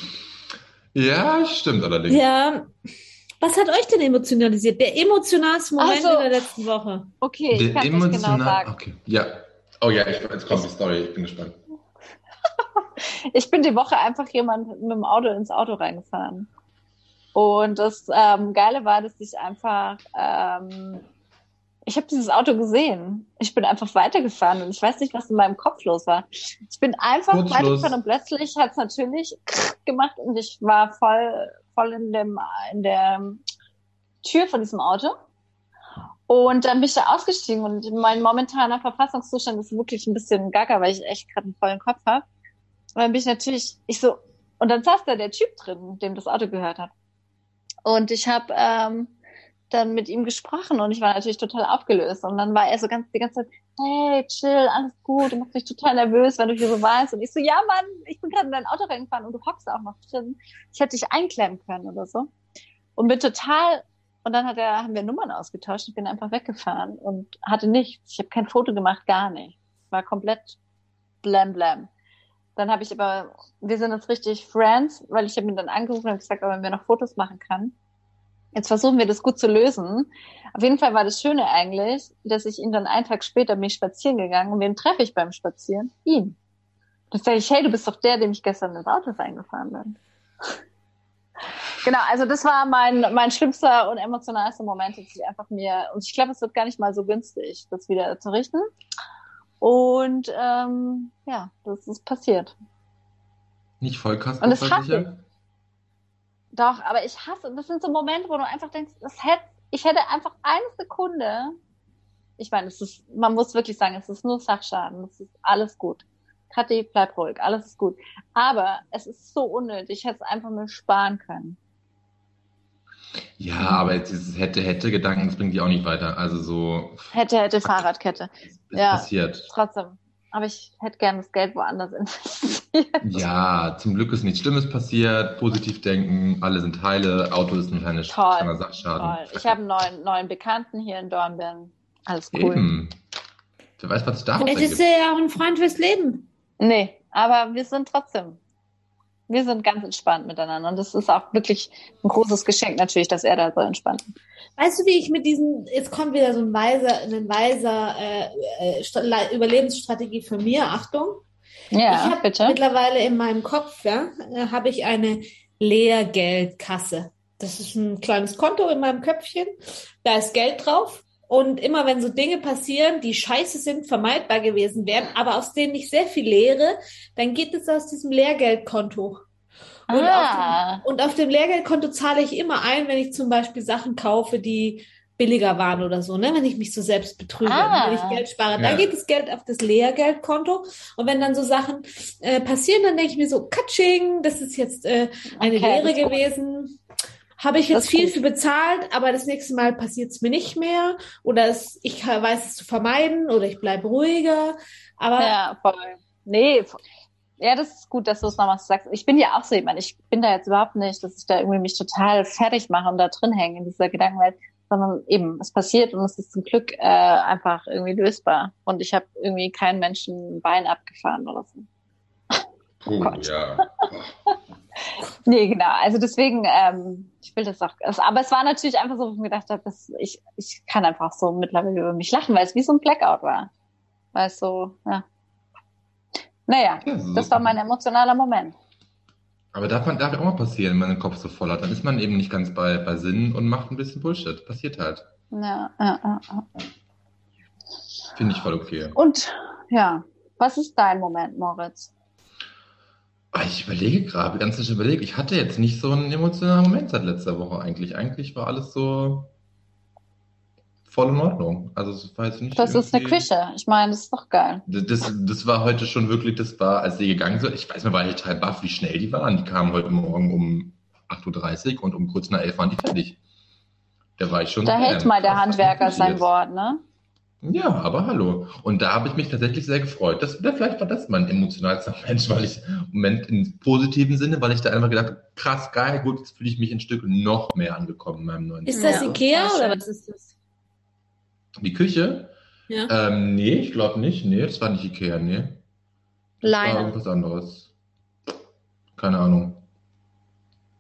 Ja, stimmt allerdings. Ja. Was hat euch denn emotionalisiert? Der emotionalste Moment so. in der letzten Woche. Okay, ich Der kann nicht genau emotional- sagen. Okay, ja. Oh ja, ich, jetzt kommt die Story, ich bin gespannt. Ich bin die Woche einfach jemand mit dem Auto ins Auto reingefahren. Und das ähm, Geile war, dass ich einfach, ähm, ich habe dieses Auto gesehen. Ich bin einfach weitergefahren und ich weiß nicht, was in meinem Kopf los war. Ich bin einfach Kurzschluss. weitergefahren und plötzlich hat es natürlich gemacht und ich war voll, voll in dem, in der Tür von diesem Auto. Und dann bin ich da ausgestiegen und mein momentaner Verfassungszustand ist wirklich ein bisschen gaga, weil ich echt gerade einen vollen Kopf habe. Und dann bin ich natürlich, ich so, und dann saß da der Typ drin, dem das Auto gehört hat. Und ich habe ähm, dann mit ihm gesprochen und ich war natürlich total aufgelöst. Und dann war er so ganz die ganze Zeit, hey, chill, alles gut, du machst mich total nervös, wenn du hier so weißt. Und ich so, ja, Mann, ich bin gerade in dein Auto reingefahren und du hockst auch noch drin. Ich hätte dich einklemmen können oder so. Und bin total, und dann hat er, haben wir Nummern ausgetauscht. Ich bin einfach weggefahren und hatte nichts. Ich habe kein Foto gemacht, gar nicht. War komplett blam blam. Dann habe ich aber, wir sind jetzt richtig Friends, weil ich habe ihn dann angerufen und gesagt, ob er mir noch Fotos machen kann. Jetzt versuchen wir das gut zu lösen. Auf jeden Fall war das Schöne eigentlich, dass ich ihn dann einen Tag später bin ich spazieren gegangen und wen treffe ich beim Spazieren? Ihn. Dann sage ich, hey, du bist doch der, dem ich gestern ins Auto reingefahren bin. genau, also das war mein, mein schlimmster und emotionalster Moment, dass ich einfach mir, und ich glaube, es wird gar nicht mal so günstig, das wieder zu richten. Und ähm, ja, das ist passiert. Nicht voll krass. Und hasse sicher? Doch, aber ich hasse, das sind so Momente, wo du einfach denkst, das hätte, ich hätte einfach eine Sekunde, ich meine, es ist, man muss wirklich sagen, es ist nur Sachschaden, es ist alles gut. Kathi, bleib ruhig, alles ist gut. Aber es ist so unnötig, ich hätte es einfach mir sparen können. Ja, aber jetzt dieses hätte, hätte Gedanken, das bringt die auch nicht weiter. Also so, Hätte, hätte Fahrradkette. ist Ja. passiert. Trotzdem. Aber ich hätte gern das Geld woanders investiert. Ja, zum Glück ist nichts Schlimmes passiert. Positiv denken, alle sind heile, Auto ist ein kleiner, Sachschaden. Toll. Ich habe einen neuen, neuen Bekannten hier in Dornbirn. Alles cool. Eben. Wer weiß, was sich daraus Vielleicht ist er ja auch ein Freund fürs Leben. Nee, aber wir sind trotzdem, wir sind ganz entspannt miteinander. Und das ist auch wirklich ein großes Geschenk natürlich, dass er da so entspannt ist. Weißt du, wie ich mit diesen, jetzt kommt wieder so ein weiser, ein weiser äh, äh, Überlebensstrategie von mir, Achtung. ich Ja, habe bitte. mittlerweile in meinem Kopf, ja, äh, habe ich eine Lehrgeldkasse. Das ist ein kleines Konto in meinem Köpfchen. Da ist Geld drauf. Und immer wenn so Dinge passieren, die scheiße sind, vermeidbar gewesen wären, aber aus denen ich sehr viel lehre, dann geht es aus diesem Lehrgeldkonto. Und, Ah. auf dem, und auf dem Lehrgeldkonto zahle ich immer ein, wenn ich zum Beispiel Sachen kaufe, die billiger waren oder so, ne? Wenn ich mich so selbst betrüge, Ah. wenn ich Geld spare, Ja. dann geht das Geld auf das Lehrgeldkonto. Und wenn dann so Sachen äh, passieren, dann denke ich mir so, Katsching, das ist jetzt äh, eine Okay, Lehre gewesen. Habe ich jetzt viel gut. für bezahlt, aber das nächste Mal passiert es mir nicht mehr. Oder es, ich weiß es zu vermeiden oder ich bleibe ruhiger. Aber Ja, voll. Nee, voll. ja, das ist gut, dass du es nochmal sagst. Ich bin ja auch so jemand. Ich bin da jetzt überhaupt nicht, dass ich da irgendwie mich total fertig mache und da drin hänge in dieser Gedankenwelt, sondern eben, es passiert und es ist zum Glück äh, einfach irgendwie lösbar. Und ich habe irgendwie keinen Menschen ein Bein abgefahren oder so. Puh, Gott. ja. Nee, genau. Also deswegen, ähm, ich will das auch. Aber es war natürlich einfach so, wo ich mir gedacht habe, dass ich, ich kann einfach so mittlerweile über mich lachen, weil es wie so ein Blackout war. Weil es so, ja. Naja, Ja, so- das war mein emotionaler Moment. Aber darf man darf ja auch mal passieren, wenn man den Kopf so voll hat. Dann ist man eben nicht ganz bei, bei Sinn und macht ein bisschen Bullshit. Passiert halt. Ja, ja, ja. Finde ich voll okay. Und ja, was ist dein Moment, Moritz? Ah, Ich überlege gerade, ganz nicht überlegt. Ich hatte jetzt nicht so einen emotionalen Moment seit letzter Woche eigentlich. Eigentlich war alles so voll in Ordnung. Also es war jetzt nicht Das ist eine Küche. Ich meine, das ist doch geil. Das, das, war heute schon wirklich, das war, als die gegangen sind, ich weiß mir, war ich total baff, wie schnell die waren. Die kamen heute Morgen um 8.30 Uhr und um kurz nach 11 waren die fertig. Da war ich schon. Da hält ähm, mal der Handwerker sein? Wort, ne? Ja, aber hallo. Und da habe ich mich tatsächlich sehr gefreut. Das, vielleicht war das mein emotionalster Mensch, weil ich Moment im positiven Sinne, weil ich da einfach gedacht habe, krass, geil, gut, jetzt fühle ich mich ein Stück noch mehr angekommen in meinem neuen ist Leben. das Ja, Ikea oder was ist das? Die Küche? Ja. Ähm, nee, ich glaube nicht. Nee, das war nicht Ikea, nee. Das war irgendwas anderes. Keine Ahnung,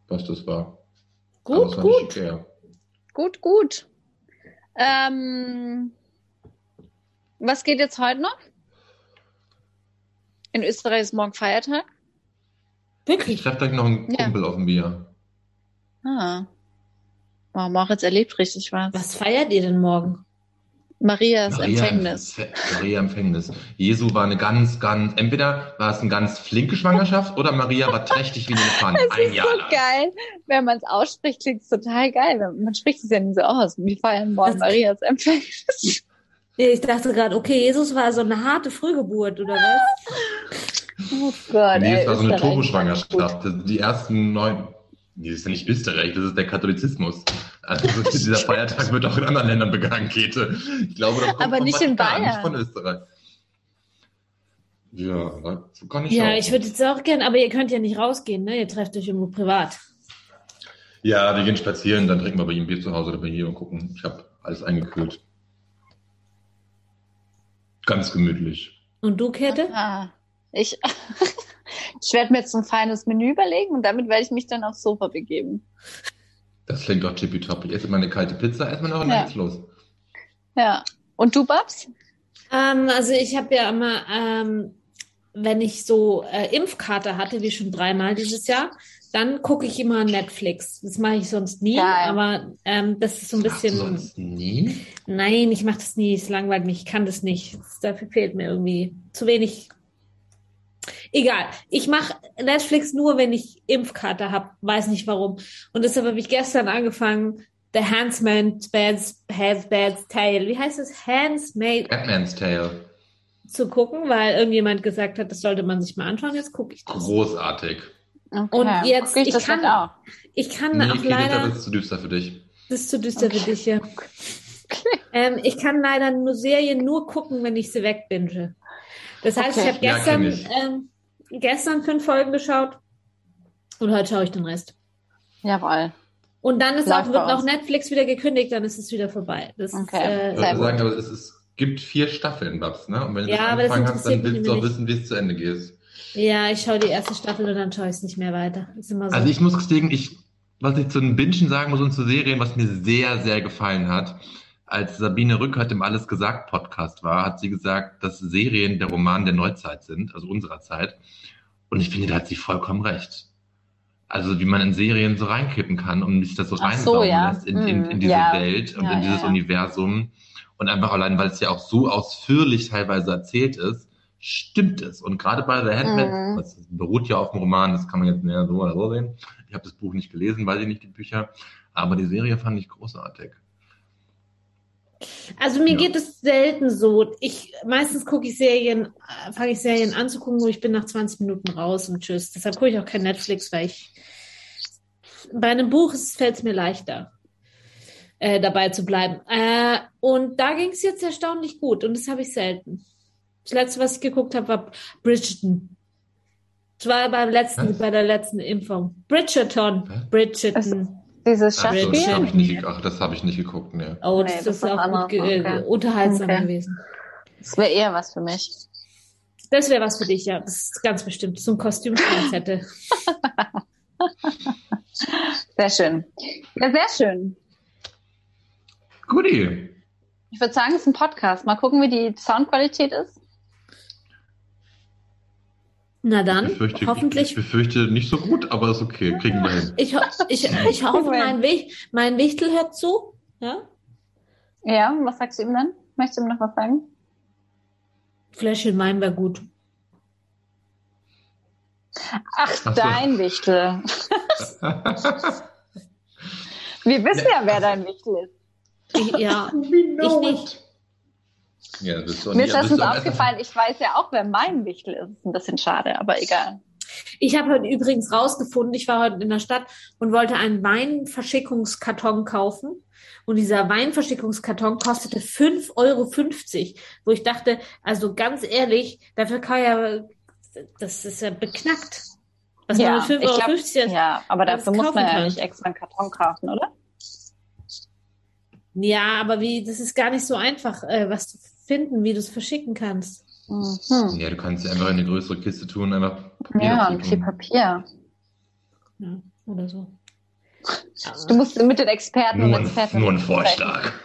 was das war. Aber Gut, es war nicht gut. Ikea. Gut, gut. Ähm, was geht jetzt heute noch? In Österreich ist morgen Feiertag. Ich Wirklich. treffe gleich noch einen Ja. Kumpel auf dem Bier. Ah. Wow, Moritz erlebt richtig was. Was feiert ihr denn morgen? Marias Maria Empfängnis. Empf- Maria Empfängnis. Jesu war eine ganz, ganz, entweder war es eine ganz flinke Schwangerschaft oder Maria war trächtig wie ein Elefant. Ein Jahr So lang. geil. Wenn man es ausspricht, klingt es total geil. Man spricht es ja nie so aus. Wir feiern morgen Das- Marias Empfängnis. Nee, Ich dachte gerade, okay, Jesus war so eine harte Frühgeburt, oder was? Oh Gott, Nee, es war so eine Turboschwangerschaft. Die ersten neun. Nee, das ist ja nicht Österreich, das ist der Katholizismus. Also dieser Feiertag wird auch in anderen Ländern begangen, Käthe. Ich glaube, das kommt Aber nicht in Bayern. nicht von Österreich. Ja, das kann ich Ja, auch. ich würde jetzt auch gern, aber ihr könnt ja nicht rausgehen, ne? Ihr trefft euch irgendwo privat. Ja, wir gehen spazieren, dann trinken wir bei ihm Bier zu Hause oder bei hier und gucken. Ich habe alles eingekühlt. Ganz gemütlich. Und du, Kette? Ah, ich, ich werde mir jetzt ein feines Menü überlegen und damit werde ich mich dann aufs Sofa begeben. Das klingt doch tippitopp. Ich esse mal eine kalte Pizza, erstmal noch und Ja. dann geht's los. Ja. Und du, Babs? Ähm, also ich habe ja immer, ähm, wenn ich so äh, Impfkarte hatte, wie schon dreimal dieses Jahr, dann gucke ich immer Netflix. Das mache ich sonst nie, Geil. aber ähm, das ist so ein du bisschen. sonst nie? Nein, ich mache das nie. Es langweilt mich. Ich kann das nicht. Das, dafür fehlt mir irgendwie zu wenig. Egal. Ich mache Netflix nur, wenn ich Impfkarte habe. Weiß nicht warum. Und deshalb habe ich gestern angefangen, The Handsman's Bad's, Bad's Tale. Wie heißt es? Handsmaid Batman's Tale. zu gucken, weil irgendjemand gesagt hat, das sollte man sich mal anschauen. Jetzt gucke ich das. Großartig. Okay. Und jetzt- ich, ich kann- auch. Ich kann Nee, auch leider. das ist zu düster für dich. Das ist zu düster Okay. für dich, ja. Ähm, ich kann leider nur Serien nur gucken, wenn ich sie wegbinge. Das heißt, Okay. ich habe Ja, gestern, ich. ähm, gestern fünf Folgen geschaut und heute schaue ich den Rest. Jawohl. Und dann ist Läuft auch, wird auch. Netflix wieder gekündigt, dann ist es wieder vorbei. Das Okay. ist, Ich äh, würde gut. sagen, aber es, ist, gibt vier Staffeln, Babs, ne? Und wenn du Ja, das aber das angefangen hast, dann willst du auch nicht. wissen, wie es zu Ende geht. Ja, ich schaue die erste Staffel und dann schaue ich es nicht mehr weiter. Ist immer so. Also ich muss gestehen, ich, was ich zu den Bingen sagen muss und zu Serien, was mir sehr, sehr gefallen hat, als Sabine Rückert im Alles gesagt Podcast war, hat sie gesagt, dass Serien der Roman der Neuzeit sind, also unserer Zeit. Und ich finde, da hat sie vollkommen recht. Also wie man in Serien so reinkippen kann und sich das so Ach so, reinsaugen ja. lässt in, in, in Mhm. diese Ja. Welt und Ja, in ja, dieses ja. Universum. Und einfach allein, weil es ja auch so ausführlich teilweise erzählt ist, stimmt es. Und gerade bei The Handmaid, Mhm. das beruht ja auf dem Roman, das kann man jetzt mehr so oder so sehen. Ich habe das Buch nicht gelesen, weiß ich nicht, die Bücher. Aber die Serie fand ich großartig. Also mir Ja. geht es selten so. Ich meistens gucke ich Serien, äh, fange ich Serien an zu gucken, wo ich bin nach 20 Minuten raus und tschüss. Deshalb gucke ich auch kein Netflix, weil ich bei einem Buch fällt es mir leichter, äh, dabei zu bleiben. Äh, und da ging es jetzt erstaunlich gut und das habe ich selten. Das letzte, was ich geguckt habe, war Bridgerton. Das war beim letzten, Was? bei der letzten Impfung. Bridgerton. Was? Bridgerton. Dieses Ach so, das Schachspiel? habe ich nicht, ach, das habe ich nicht geguckt, ne. Oh, Nee, das, das ist auch gut, ge anderes, okay. unterhaltsam Okay. gewesen. Das wäre eher was für mich. Das wäre was für dich, ja. Das ist ganz bestimmt. So ein Kostümschrank hätte. Sehr schön. Ja, sehr schön. Guti. Ich würde sagen, es ist ein Podcast. Mal gucken, wie die Soundqualität ist. Na Ich dann, befürchte, ich hoffentlich. befürchte nicht so gut, aber ist okay, kriegen wir hin. Ich, ho ich, ich hoffe, mein, Wich mein Wichtel hört zu. Ja? Ja, was sagst du ihm dann? Möchtest du ihm noch was sagen? Fläschchen Wein wäre gut. Ach, so. dein Wichtel. Wir wissen ja, wer dein Wichtel ist. Ich, ja, ich nicht. Ja, ist Mir ist das letztens aufgefallen, ich weiß ja auch, wer mein Wichtel ist. Ist ein bisschen schade, aber egal. Ich habe heute übrigens rausgefunden, ich war heute in der Stadt und wollte einen Weinverschickungskarton kaufen. Und dieser Weinverschickungskarton kostete 5,50 Euro, wo ich dachte, also ganz ehrlich, dafür kann ja, das ist ja beknackt. Was man ja, mit 5,50 ich Euro glaub, jetzt ja, aber dafür muss man ja kann. nicht extra einen Karton kaufen, oder? Ja, aber wie, das ist gar nicht so einfach, äh, was finden, wie du es verschicken kannst. Mhm. Ja, du kannst einfach in eine größere Kiste tun, einfach Papier Ja, tun. viel Papier. Ja, oder so. Du musst mit den Experten Nur und ein, Experten nur ein. Vorschlag.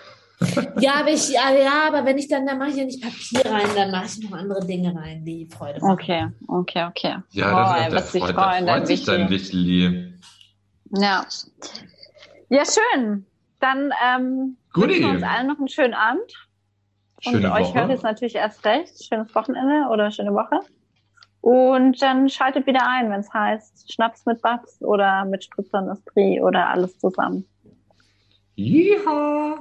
Ja, aber ich, ja, aber wenn ich dann, dann mache ich ja nicht Papier rein, dann mache ich noch andere Dinge rein, die Freude machen. Okay, okay, okay. Ja, Boah, das ist was sich der freuen, freut, da dein freut sich dein Wichtel. Ja. Ja, schön. Dann ähm, Guti. wünschen wir uns allen noch einen schönen Abend. Schöne und euch hört jetzt natürlich erst recht. Schönes Wochenende oder schöne Woche. Und dann schaltet wieder ein, wenn es heißt Schnaps mit Babs oder mit Spritzerindustrie oder alles zusammen. Yeehaw.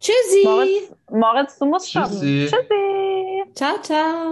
Tschüssi! Moritz, Moritz, du musst stoppen. Tschüssi. Tschüssi. Ciao, ciao!